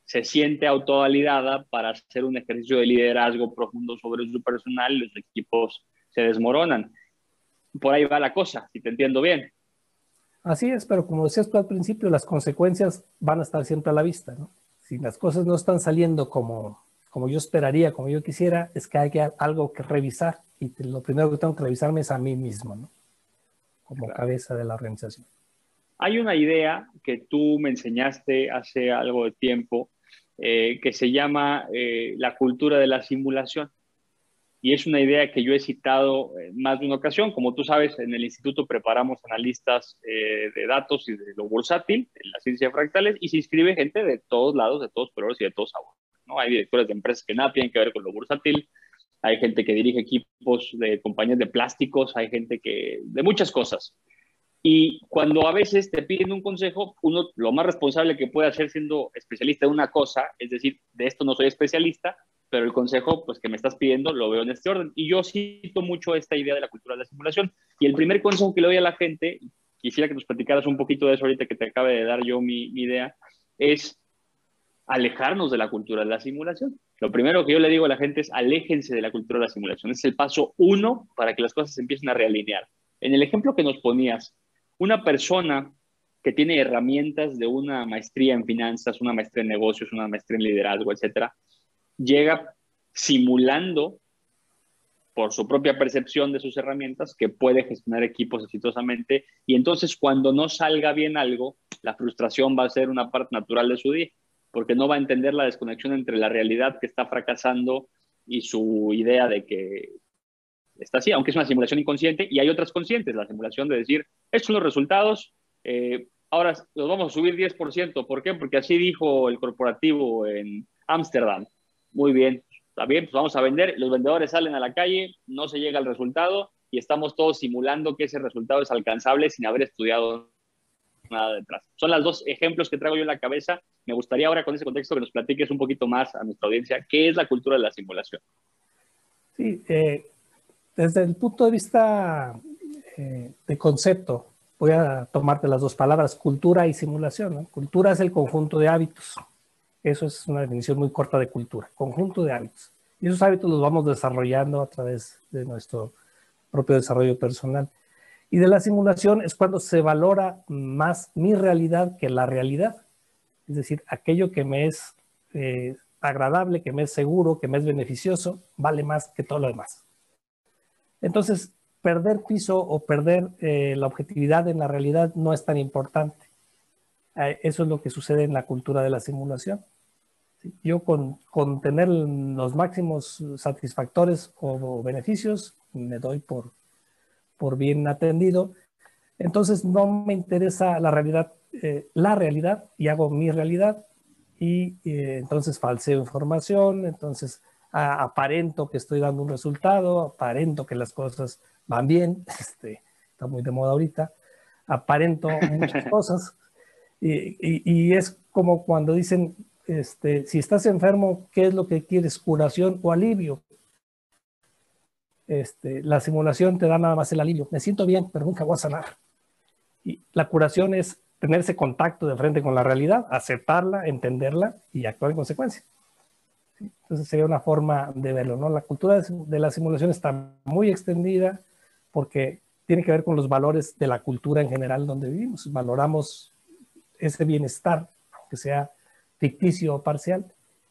se siente autovalidada para hacer un ejercicio de liderazgo profundo sobre su personal y los equipos se desmoronan. Por ahí va la cosa, si te entiendo bien. Así es, pero como decías tú al principio, las consecuencias van a estar siempre a la vista. Si las cosas no están saliendo como, como yo esperaría, como yo quisiera, es que hay que, algo que revisar y lo primero que tengo que revisarme es a mí mismo, ¿no? Como cabeza de la organización. Hay una idea que tú me enseñaste hace algo de tiempo eh, que se llama eh, la cultura de la simulación. Y es una idea que yo he citado en más de una ocasión. Como tú sabes, en el instituto preparamos analistas eh, de datos y de lo bursátil, en la ciencia de fractales, y se inscribe gente de todos lados, de todos colores y de todos sabores. ¿No? Hay directores de empresas que nada tienen que ver con lo bursátil, hay gente que dirige equipos de compañías de plásticos, hay gente que de muchas cosas. Y cuando a veces te piden un consejo, uno lo más responsable que puede hacer siendo especialista en una cosa, es decir, de esto no soy especialista, pero el consejo pues, que me estás pidiendo lo veo en este orden. Y yo cito mucho esta idea de la cultura de la simulación. Y el primer consejo que le doy a la gente, quisiera que nos platicaras un poquito de eso ahorita que te acabe de dar yo mi idea, es alejarnos de la cultura de la simulación. Lo primero que yo le digo a la gente es aléjense de la cultura de la simulación. Es el paso uno para que las cosas se empiecen a realinear. En el ejemplo que nos ponías, una persona que tiene herramientas de una maestría en finanzas, una maestría en negocios, una maestría en liderazgo, etcétera, llega simulando por su propia percepción de sus herramientas que puede gestionar equipos exitosamente y entonces cuando no salga bien algo, la frustración va a ser una parte natural de su día, porque no va a entender la desconexión entre la realidad que está fracasando y su idea de que está así, aunque es una simulación inconsciente, y hay otras conscientes, la simulación de decir, estos son los resultados, eh, ahora los vamos a subir 10%, ¿por qué? Porque así dijo el corporativo en Ámsterdam. Muy bien, está bien, pues vamos a vender, los vendedores salen a la calle, no se llega al resultado y estamos todos simulando que ese resultado es alcanzable sin haber estudiado nada detrás. Son los dos ejemplos que traigo yo en la cabeza. Me gustaría ahora con ese contexto que nos platiques un poquito más a nuestra audiencia qué es la cultura de la simulación. Sí, eh, desde el punto de vista eh, de concepto, voy a tomarte las dos palabras, cultura y simulación. Cultura es el conjunto de hábitos. Eso es una definición muy corta de cultura, conjunto de hábitos. Y esos hábitos los vamos desarrollando a través de nuestro propio desarrollo personal. Y de la simulación es cuando se valora más mi realidad que la realidad. Es decir, aquello que me es eh, agradable, que me es seguro, que me es beneficioso, vale más que todo lo demás. Entonces, perder piso o perder eh, la objetividad en la realidad no es tan importante. Eh, eso es lo que sucede en la cultura de la simulación. Yo con, con tener los máximos satisfactores o beneficios, me doy por, por bien atendido. Entonces no me interesa la realidad, eh, la realidad y hago mi realidad y eh, entonces falseo información, entonces aparento que estoy dando un resultado, aparento que las cosas van bien, este, está muy de moda ahorita, aparento muchas cosas y, y, es como cuando dicen, este, si estás enfermo, ¿qué es lo que quieres? ¿Curación o alivio? Este, la simulación te da nada más el alivio. Me siento bien, pero nunca voy a sanar. Y la curación es tener ese contacto de frente con la realidad, aceptarla, entenderla y actuar en consecuencia. Entonces sería una forma de verlo, ¿no? La cultura de la simulación está muy extendida porque tiene que ver con los valores de la cultura en general donde vivimos. Valoramos ese bienestar, que sea ficticio o parcial,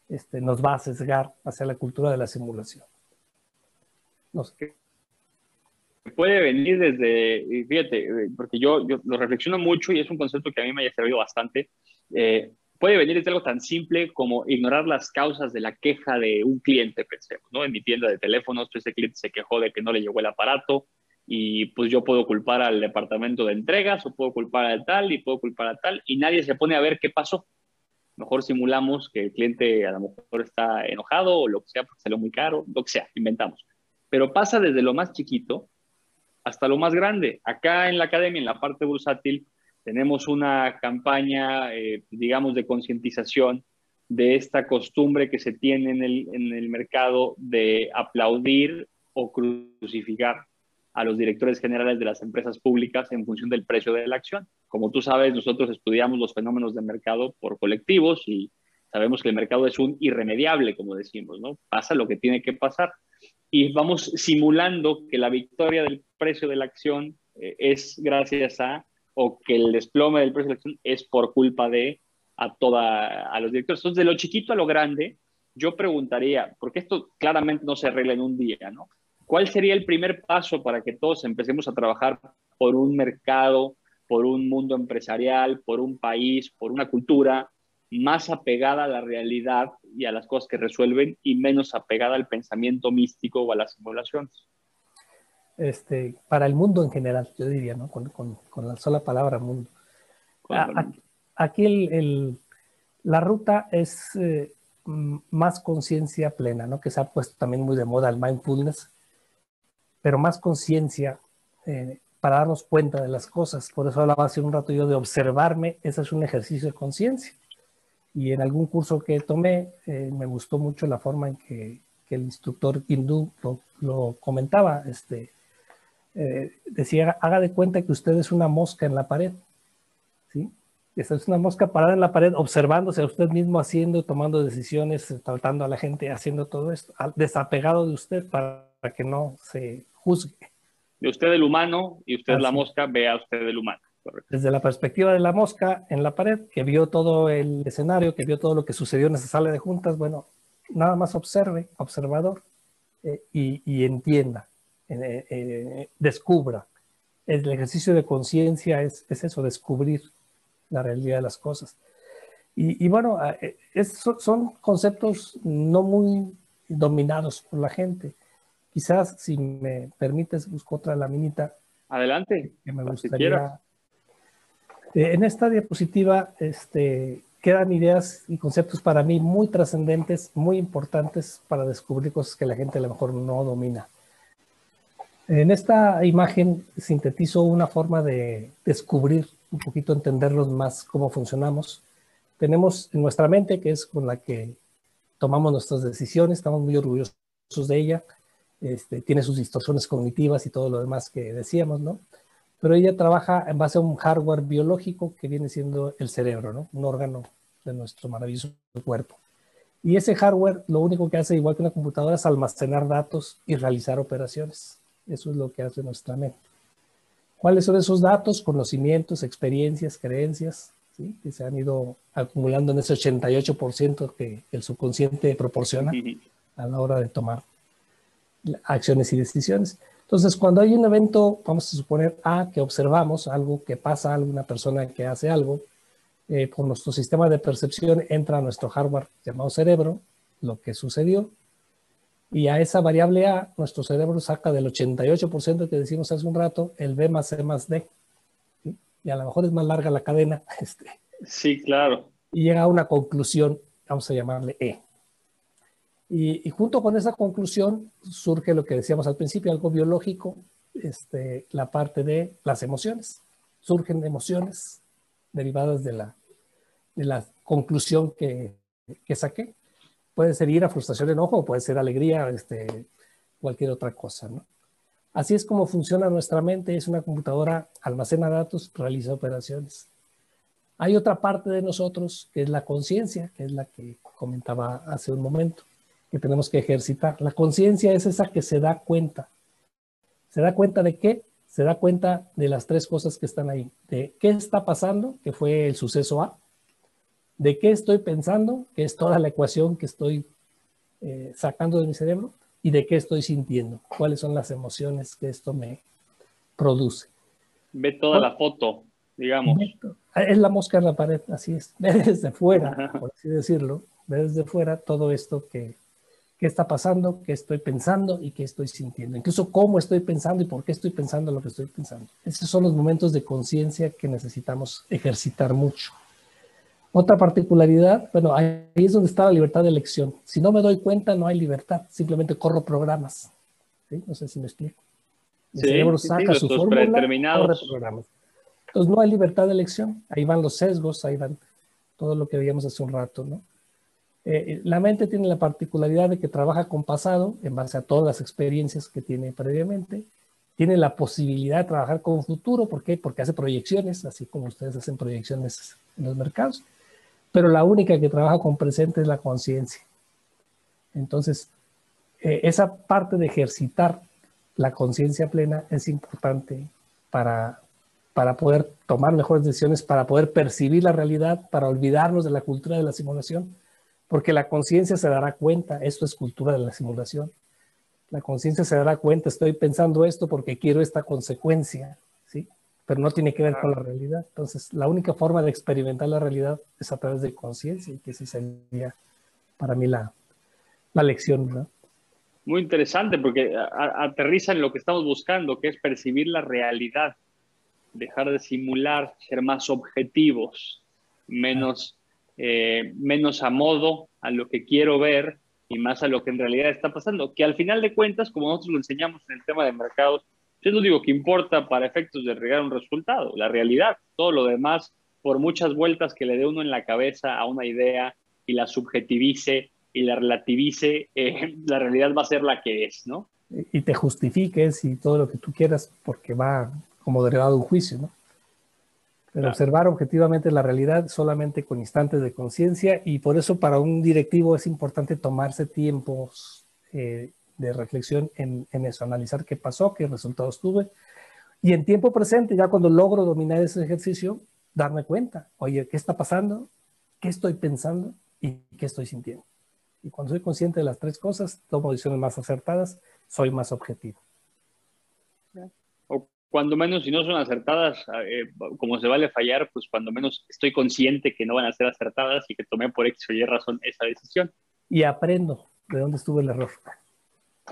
este, nos va a sesgar hacia la cultura de la simulación. No sé. Puede venir desde, fíjate, eh, porque yo, yo, lo reflexiono mucho y es un concepto que a mí me ha servido bastante. Eh, puede venir desde algo tan simple como ignorar las causas de la queja de un cliente, pensemos, ¿no? En mi tienda de teléfonos, pues, ese cliente se quejó de que no le llegó el aparato y pues yo puedo culpar al departamento de entregas o puedo culpar a tal y puedo culpar a tal y nadie se pone a ver qué pasó. Mejor simulamos que el cliente a lo mejor está enojado o lo que sea porque salió muy caro, lo que sea, inventamos pero pasa desde lo más chiquito hasta lo más grande. Acá en la academia, en la parte bursátil, tenemos una campaña, eh, digamos, de concientización de esta costumbre que se tiene en el, en el mercado de aplaudir o crucificar a los directores generales de las empresas públicas en función del precio de la acción. Como tú sabes, nosotros estudiamos los fenómenos de mercado por colectivos y sabemos que el mercado es un irremediable, como decimos, ¿no? Pasa lo que tiene que pasar y vamos simulando que la victoria del precio de la acción eh, es gracias a, o que el desplome del precio de la acción es por culpa de a, toda, a los directores. Entonces, de lo chiquito a lo grande, yo preguntaría, porque esto claramente no se arregla en un día, ¿no? ¿Cuál sería el primer paso para que todos empecemos a trabajar por un mercado, por un mundo empresarial, por un país, por una cultura más apegada a la realidad y a las cosas que resuelven y menos apegada al pensamiento místico o a las simulaciones. Este, para el mundo en general, yo diría, ¿no? Con, con, la sola palabra mundo. aquí el, la ruta es eh, más conciencia plena, ¿no? Que se ha puesto también muy de moda el mindfulness, pero más conciencia eh, para darnos cuenta de las cosas. Por eso hablaba hace un rato yo de observarme, ese es un ejercicio de conciencia y en algún curso que tomé eh, me gustó mucho la forma en que, que el instructor hindú lo, lo comentaba. Este, eh, decía, haga de cuenta que usted es una mosca en la pared. ¿sí? Es una mosca parada en la pared, observándose a usted mismo haciendo, tomando decisiones, tratando a la gente, haciendo todo esto, desapegado de usted para, que no se juzgue. De usted el humano y usted la mosca, vea a usted el humano. Desde la perspectiva de la mosca en la pared, que vio todo el escenario, que vio todo lo que sucedió en esa sala de juntas, bueno, nada más observe, observador, eh, y, entienda, eh, eh, descubra. El ejercicio de conciencia es, eso, descubrir la realidad de las cosas. Y, bueno, son conceptos no muy dominados por la gente. Quizás, si me permites, busco otra laminita. Adelante. Que me gustaría eh, en esta diapositiva este, quedan ideas y conceptos para mí muy trascendentes, muy importantes para descubrir cosas que la gente a lo mejor no domina. En esta imagen sintetizo una forma de descubrir un poquito, entenderlos más cómo funcionamos. Tenemos en nuestra mente, que es con la que tomamos nuestras decisiones, estamos muy orgullosos de ella, este, tiene sus distorsiones cognitivas y todo lo demás que decíamos, ¿no? Pero ella trabaja en base a un hardware biológico que viene siendo el cerebro, ¿no? Un órgano de nuestro maravilloso cuerpo. Y ese hardware lo único que hace, igual que una computadora, es almacenar datos y realizar operaciones. Eso es lo que hace nuestra mente. ¿Cuáles son esos datos, conocimientos, experiencias, creencias que se han ido acumulando en ese 88% que el subconsciente proporciona a la hora de tomar acciones y decisiones? Entonces, cuando hay un evento, vamos a suponer A, que observamos algo que pasa, alguna persona que hace algo, eh, por nuestro sistema de percepción entra a nuestro hardware llamado cerebro, lo que sucedió, y a esa variable A, nuestro cerebro saca del 88% que decimos hace un rato, el B más C más D. Y a lo mejor es más larga la cadena. Este, sí, claro. Y llega a una conclusión, vamos a llamarle E. Y, junto con esa conclusión surge lo que decíamos al principio, algo biológico, este, la parte de las emociones. Surgen emociones derivadas de la, de conclusión que, que saqué. Puede ser ira, frustración, enojo, puede ser alegría, este, cualquier otra cosa, ¿no? Así es como funciona nuestra mente, es una computadora, almacena datos, realiza operaciones. Hay otra parte de nosotros que es la conciencia, que es la que comentaba hace un momento, que tenemos que ejercitar. La conciencia es esa que se da cuenta. ¿Se da cuenta de qué? Se da cuenta de las tres cosas que están ahí. De qué está pasando, que fue el suceso A, de qué estoy pensando, que es toda la ecuación que estoy eh, sacando de mi cerebro, y de qué estoy sintiendo, cuáles son las emociones que esto me produce. Ve toda la foto, digamos. Es la mosca en la pared, así es. Ve desde fuera, por así decirlo, ve desde fuera todo esto que, qué está pasando, qué estoy pensando y qué estoy sintiendo. Incluso cómo estoy pensando y por qué estoy pensando lo que estoy pensando. Esos son los momentos de conciencia que necesitamos ejercitar mucho. Otra particularidad, bueno, ahí es donde está la libertad de elección. Si no me doy cuenta, no hay libertad, simplemente corro programas. No sé si me explico. El cerebro saca su fórmula, corre programas. Entonces no hay libertad de elección. Ahí van los sesgos, ahí van todo lo que veíamos hace un rato, ¿no? Eh, la mente tiene la particularidad de que trabaja con pasado en base a todas las experiencias que tiene previamente. Tiene la posibilidad de trabajar con futuro. ¿Por qué? Porque hace proyecciones, así como ustedes hacen proyecciones en los mercados pero la única que trabaja con presente es la conciencia. Entonces, eh, esa parte de ejercitar la conciencia plena es importante para, para poder tomar mejores decisiones, para poder percibir la realidad, para olvidarnos de la cultura de la simulación, porque la conciencia se dará cuenta, esto es cultura de la simulación. La conciencia se dará cuenta, estoy pensando esto porque quiero esta consecuencia, ¿sí? pero no tiene que ver con la realidad. Entonces, la única forma de experimentar la realidad es a través de conciencia y que esa sería para mí la, la lección. ¿no? Muy interesante porque aterriza en lo que estamos buscando, que es percibir la realidad, dejar de simular, ser más objetivos, menos, eh, menos a modo a lo que quiero ver y más a lo que en realidad está pasando, que al final de cuentas, como nosotros lo enseñamos en el tema de mercados, yo no digo que importa para efectos de regar un resultado, la realidad, todo lo demás, por muchas vueltas que le dé uno en la cabeza a una idea y la subjetivice y la relativice, eh, la realidad va a ser la que es, ¿no? Y te justifiques y todo lo que tú quieras porque va como derivado de un juicio, ¿no? Observar objetivamente la realidad solamente con instantes de conciencia y por eso para un directivo es importante tomarse tiempos eh, de reflexión en, eso, analizar qué pasó, qué resultados tuve. Y en tiempo presente, ya cuando logro dominar ese ejercicio, darme cuenta, oye, ¿qué está pasando? ¿Qué estoy pensando? ¿Y qué estoy sintiendo? Y cuando soy consciente de las tres cosas, tomo decisiones más acertadas, soy más objetivo. Cuando menos, si no son acertadas, eh, como se vale fallar, pues cuando menos estoy consciente que no van a ser acertadas y que tomé por X o Y razón esa decisión. Y aprendo de dónde estuvo el error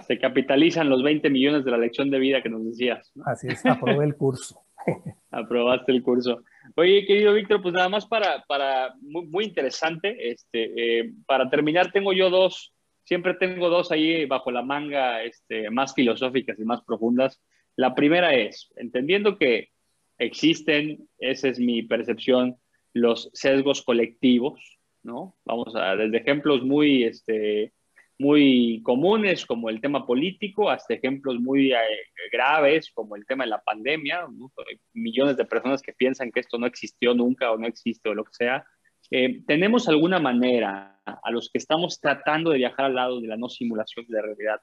se capitalizan los 20 millones de la lección de vida que nos decías. Así es, aprobé el curso. Aprobaste el curso. Oye, querido Víctor, pues nada más para, para muy, interesante. Este, eh, para terminar, tengo yo dos, siempre tengo dos ahí bajo la manga este, más filosóficas y más profundas. La primera es, entendiendo que existen, esa es mi percepción, los sesgos colectivos, ¿no? Vamos a, desde ejemplos muy, este, muy comunes como el tema político hasta ejemplos muy eh, graves como el tema de la pandemia. millones de personas que piensan que esto no existió nunca o no existe o lo que sea. Eh, ¿Tenemos alguna manera a los que estamos tratando de viajar al lado de la no simulación de la realidad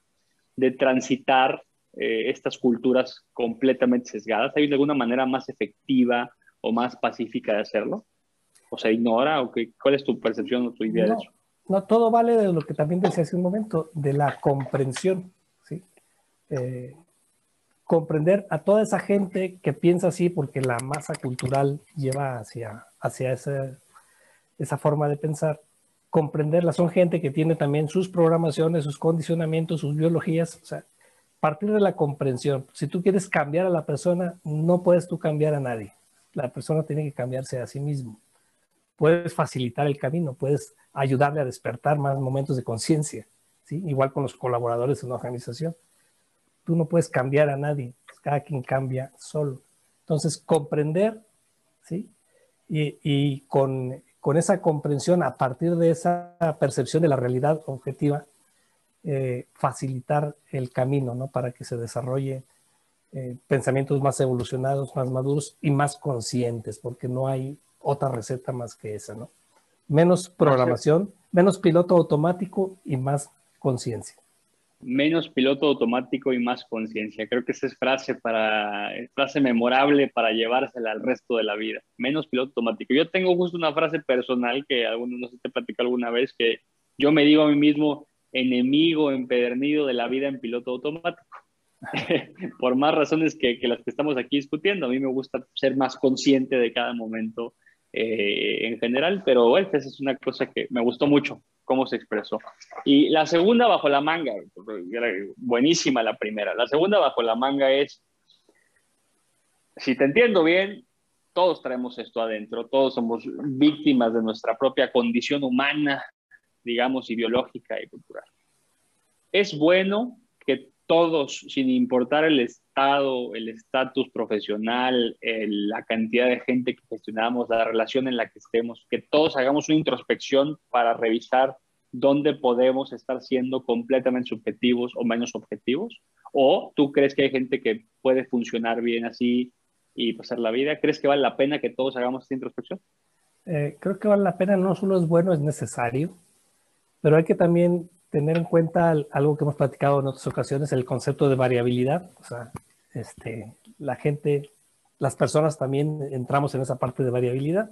de transitar eh, estas culturas completamente sesgadas? ¿Hay alguna manera más efectiva o más pacífica de hacerlo? ¿O se ignora? ¿O qué, ¿Cuál es tu percepción o tu idea de eso? No, todo vale de lo que también decía hace un momento, de la comprensión. ¿sí? Eh, comprender a toda esa gente que piensa así porque la masa cultural lleva hacia, hacia esa, esa forma de pensar. Comprenderla, son gente que tiene también sus programaciones, sus condicionamientos, sus biologías. O sea, partir de la comprensión. Si tú quieres cambiar a la persona, no puedes tú cambiar a nadie. La persona tiene que cambiarse a sí mismo. Puedes facilitar el camino, puedes ayudarle a despertar más momentos de conciencia, ¿sí? igual con los colaboradores en una organización tú no puedes cambiar a nadie, pues, cada quien cambia solo. Entonces, comprender, ¿sí? Y, con, esa comprensión, a partir de esa percepción de la realidad objetiva, eh, facilitar el camino, ¿no? Para que se desarrolle eh, pensamientos más evolucionados, más maduros y más conscientes, porque no hay otra receta más que esa, ¿no? Menos programación, menos piloto automático y más conciencia menos piloto automático y más conciencia. Creo que esa es frase para frase memorable para llevársela al resto de la vida. Menos piloto automático. Yo tengo justo una frase personal que algunos no sé te platicó alguna vez que yo me digo a mí mismo enemigo empedernido de la vida en piloto automático. Por más razones que, las que estamos aquí discutiendo. A mí me gusta ser más consciente de cada momento eh, en general, pero bueno, esa es una cosa que me gustó mucho cómo se expresó. Y la segunda bajo la manga, buenísima la primera. La segunda bajo la manga es, si te entiendo bien, todos traemos esto adentro, todos somos víctimas de nuestra propia condición humana, digamos, y biológica y cultural. Es bueno que todos, sin importar el estado, el estatus profesional, la cantidad de gente que gestionamos, la relación en la que estemos, que todos hagamos una introspección para revisar dónde podemos estar siendo completamente subjetivos o menos objetivos? ¿O tú crees que hay gente que puede funcionar bien así y pasar la vida? ¿Crees que vale la pena que todos hagamos esta introspección? Eh, creo que vale la pena, no solo es bueno, es necesario, pero hay que también tener en cuenta algo que hemos platicado en otras ocasiones, el concepto de variabilidad. O sea, este, la gente, las personas también entramos en esa parte de variabilidad.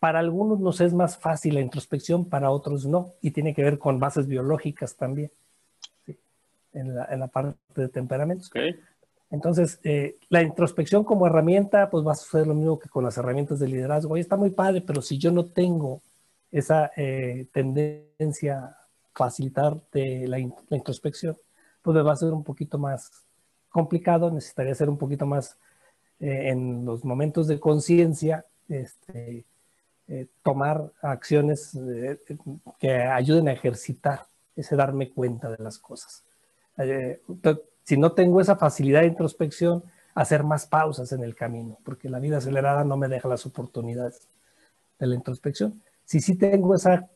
Para algunos nos es más fácil la introspección, para otros no, y tiene que ver con bases biológicas también, en, la, parte de temperamentos. Entonces, eh, la introspección como herramienta, pues va a suceder lo mismo que con las herramientas de liderazgo. Oye, está muy padre, pero si yo no tengo esa eh, tendencia facilitar de la, introspección, pues va a ser un poquito más complicado, necesitaría ser un poquito más eh, en los momentos de conciencia, este, eh, tomar acciones eh, que ayuden a ejercitar ese darme cuenta de las cosas. si no tengo esa facilidad de introspección, hacer más pausas en el camino, porque la vida acelerada no me deja las oportunidades de la introspección. Si sí tengo esa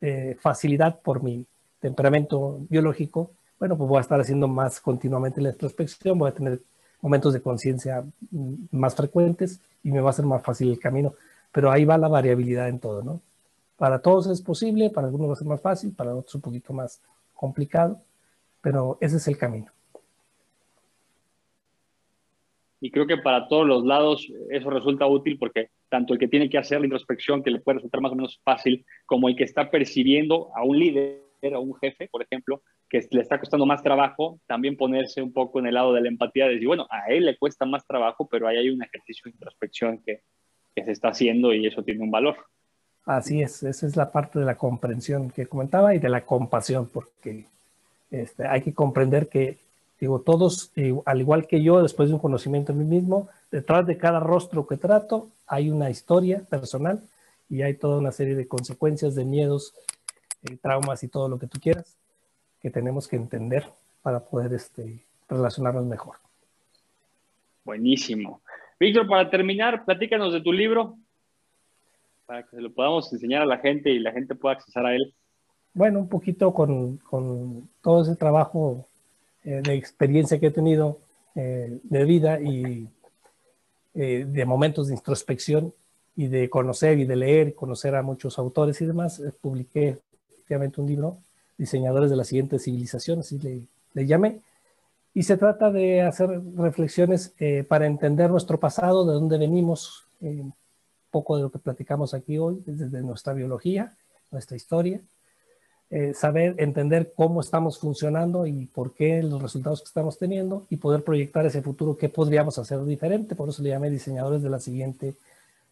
eh, facilidad por mi temperamento biológico, bueno, pues voy a estar haciendo más continuamente la introspección, voy a tener momentos de conciencia mm, más frecuentes y me va a ser más fácil el camino. Pero ahí va la variabilidad en todo, ¿no? Para todos es posible, para algunos va a ser más fácil, para otros un poquito más complicado, pero ese es el camino. Y creo que para todos los lados eso resulta útil porque tanto el que tiene que hacer la introspección, que le puede resultar más o menos fácil, como el que está percibiendo a un líder, a un jefe, por ejemplo, que le está costando más trabajo, también ponerse un poco en el lado de la empatía, de decir, bueno, a él le cuesta más trabajo, pero ahí hay un ejercicio de introspección que, que se está haciendo y eso tiene un valor. Así es, esa es la parte de la comprensión que comentaba y de la compasión, porque este, hay que comprender que Digo, todos, eh, al igual que yo, después de un conocimiento de mí mismo, detrás de cada rostro que trato hay una historia personal y hay toda una serie de consecuencias, de miedos, eh, traumas y todo lo que tú quieras que tenemos que entender para poder este, relacionarnos mejor. Buenísimo. Víctor, para terminar, platícanos de tu libro para que se lo podamos enseñar a la gente y la gente pueda acceder a él. Bueno, un poquito con, con todo ese trabajo eh, de experiencia que he tenido eh, de vida y eh, de momentos de introspección y de conocer y de leer, conocer a muchos autores y demás, publiqué efectivamente un libro, Diseñadores de la siguiente civilización, así le, le llamé, Y se trata de hacer reflexiones para entender nuestro pasado, de dónde venimos, poco de lo que platicamos aquí hoy, desde nuestra biología, nuestra historia, eh, saber, entender cómo estamos funcionando y por qué los resultados que estamos teniendo y poder proyectar ese futuro, qué podríamos hacer diferente. Por eso le llamé diseñadores de la siguiente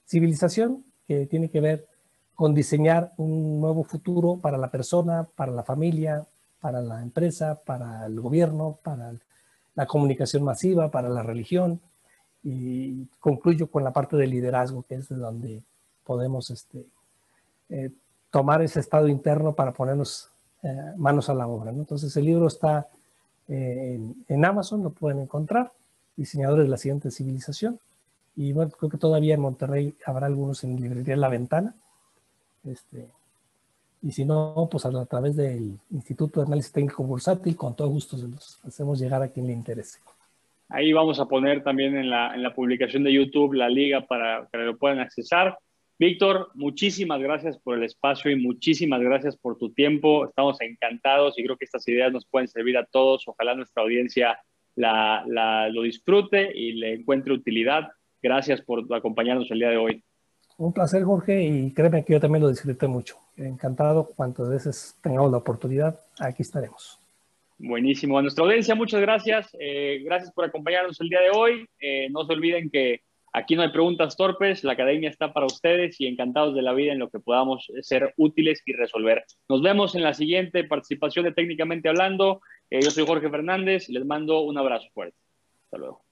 civilización, que tiene que ver con diseñar un nuevo futuro para la persona, para la familia, para la empresa, para el gobierno, para la comunicación masiva, para la religión. Y concluyo con la parte del liderazgo, que es de donde podemos este, eh, tomar ese estado interno para ponernos eh, manos a la obra. Entonces el libro está eh, en, Amazon, lo pueden encontrar, Diseñadores de la siguiente civilización. Y bueno, creo que todavía en Monterrey habrá algunos en librería La Ventana. Este, y si no, pues a, través del Instituto de Análisis Técnico Bursátil, con todo gusto se los hacemos llegar a quien le interese. Ahí vamos a poner también en la, en la publicación de YouTube la liga para que lo puedan accesar. Víctor, muchísimas gracias por el espacio y muchísimas gracias por tu tiempo. Estamos encantados y creo que estas ideas nos pueden servir a todos. Ojalá nuestra audiencia lo disfrute y le encuentre utilidad. Gracias por acompañarnos el día de hoy. Un placer, Jorge, y créeme que yo también lo disfruté mucho. Encantado, cuantas veces tengamos la oportunidad, aquí estaremos. Buenísimo. A nuestra audiencia, muchas gracias. Eh, gracias por acompañarnos el día de hoy. Eh, no se olviden que Aquí no hay preguntas torpes, la academia está para ustedes y encantados de la vida en lo que podamos ser útiles y resolver. Nos vemos en la siguiente participación de Técnicamente Hablando. Eh, yo soy Jorge Fernández, les mando un abrazo fuerte. Hasta luego.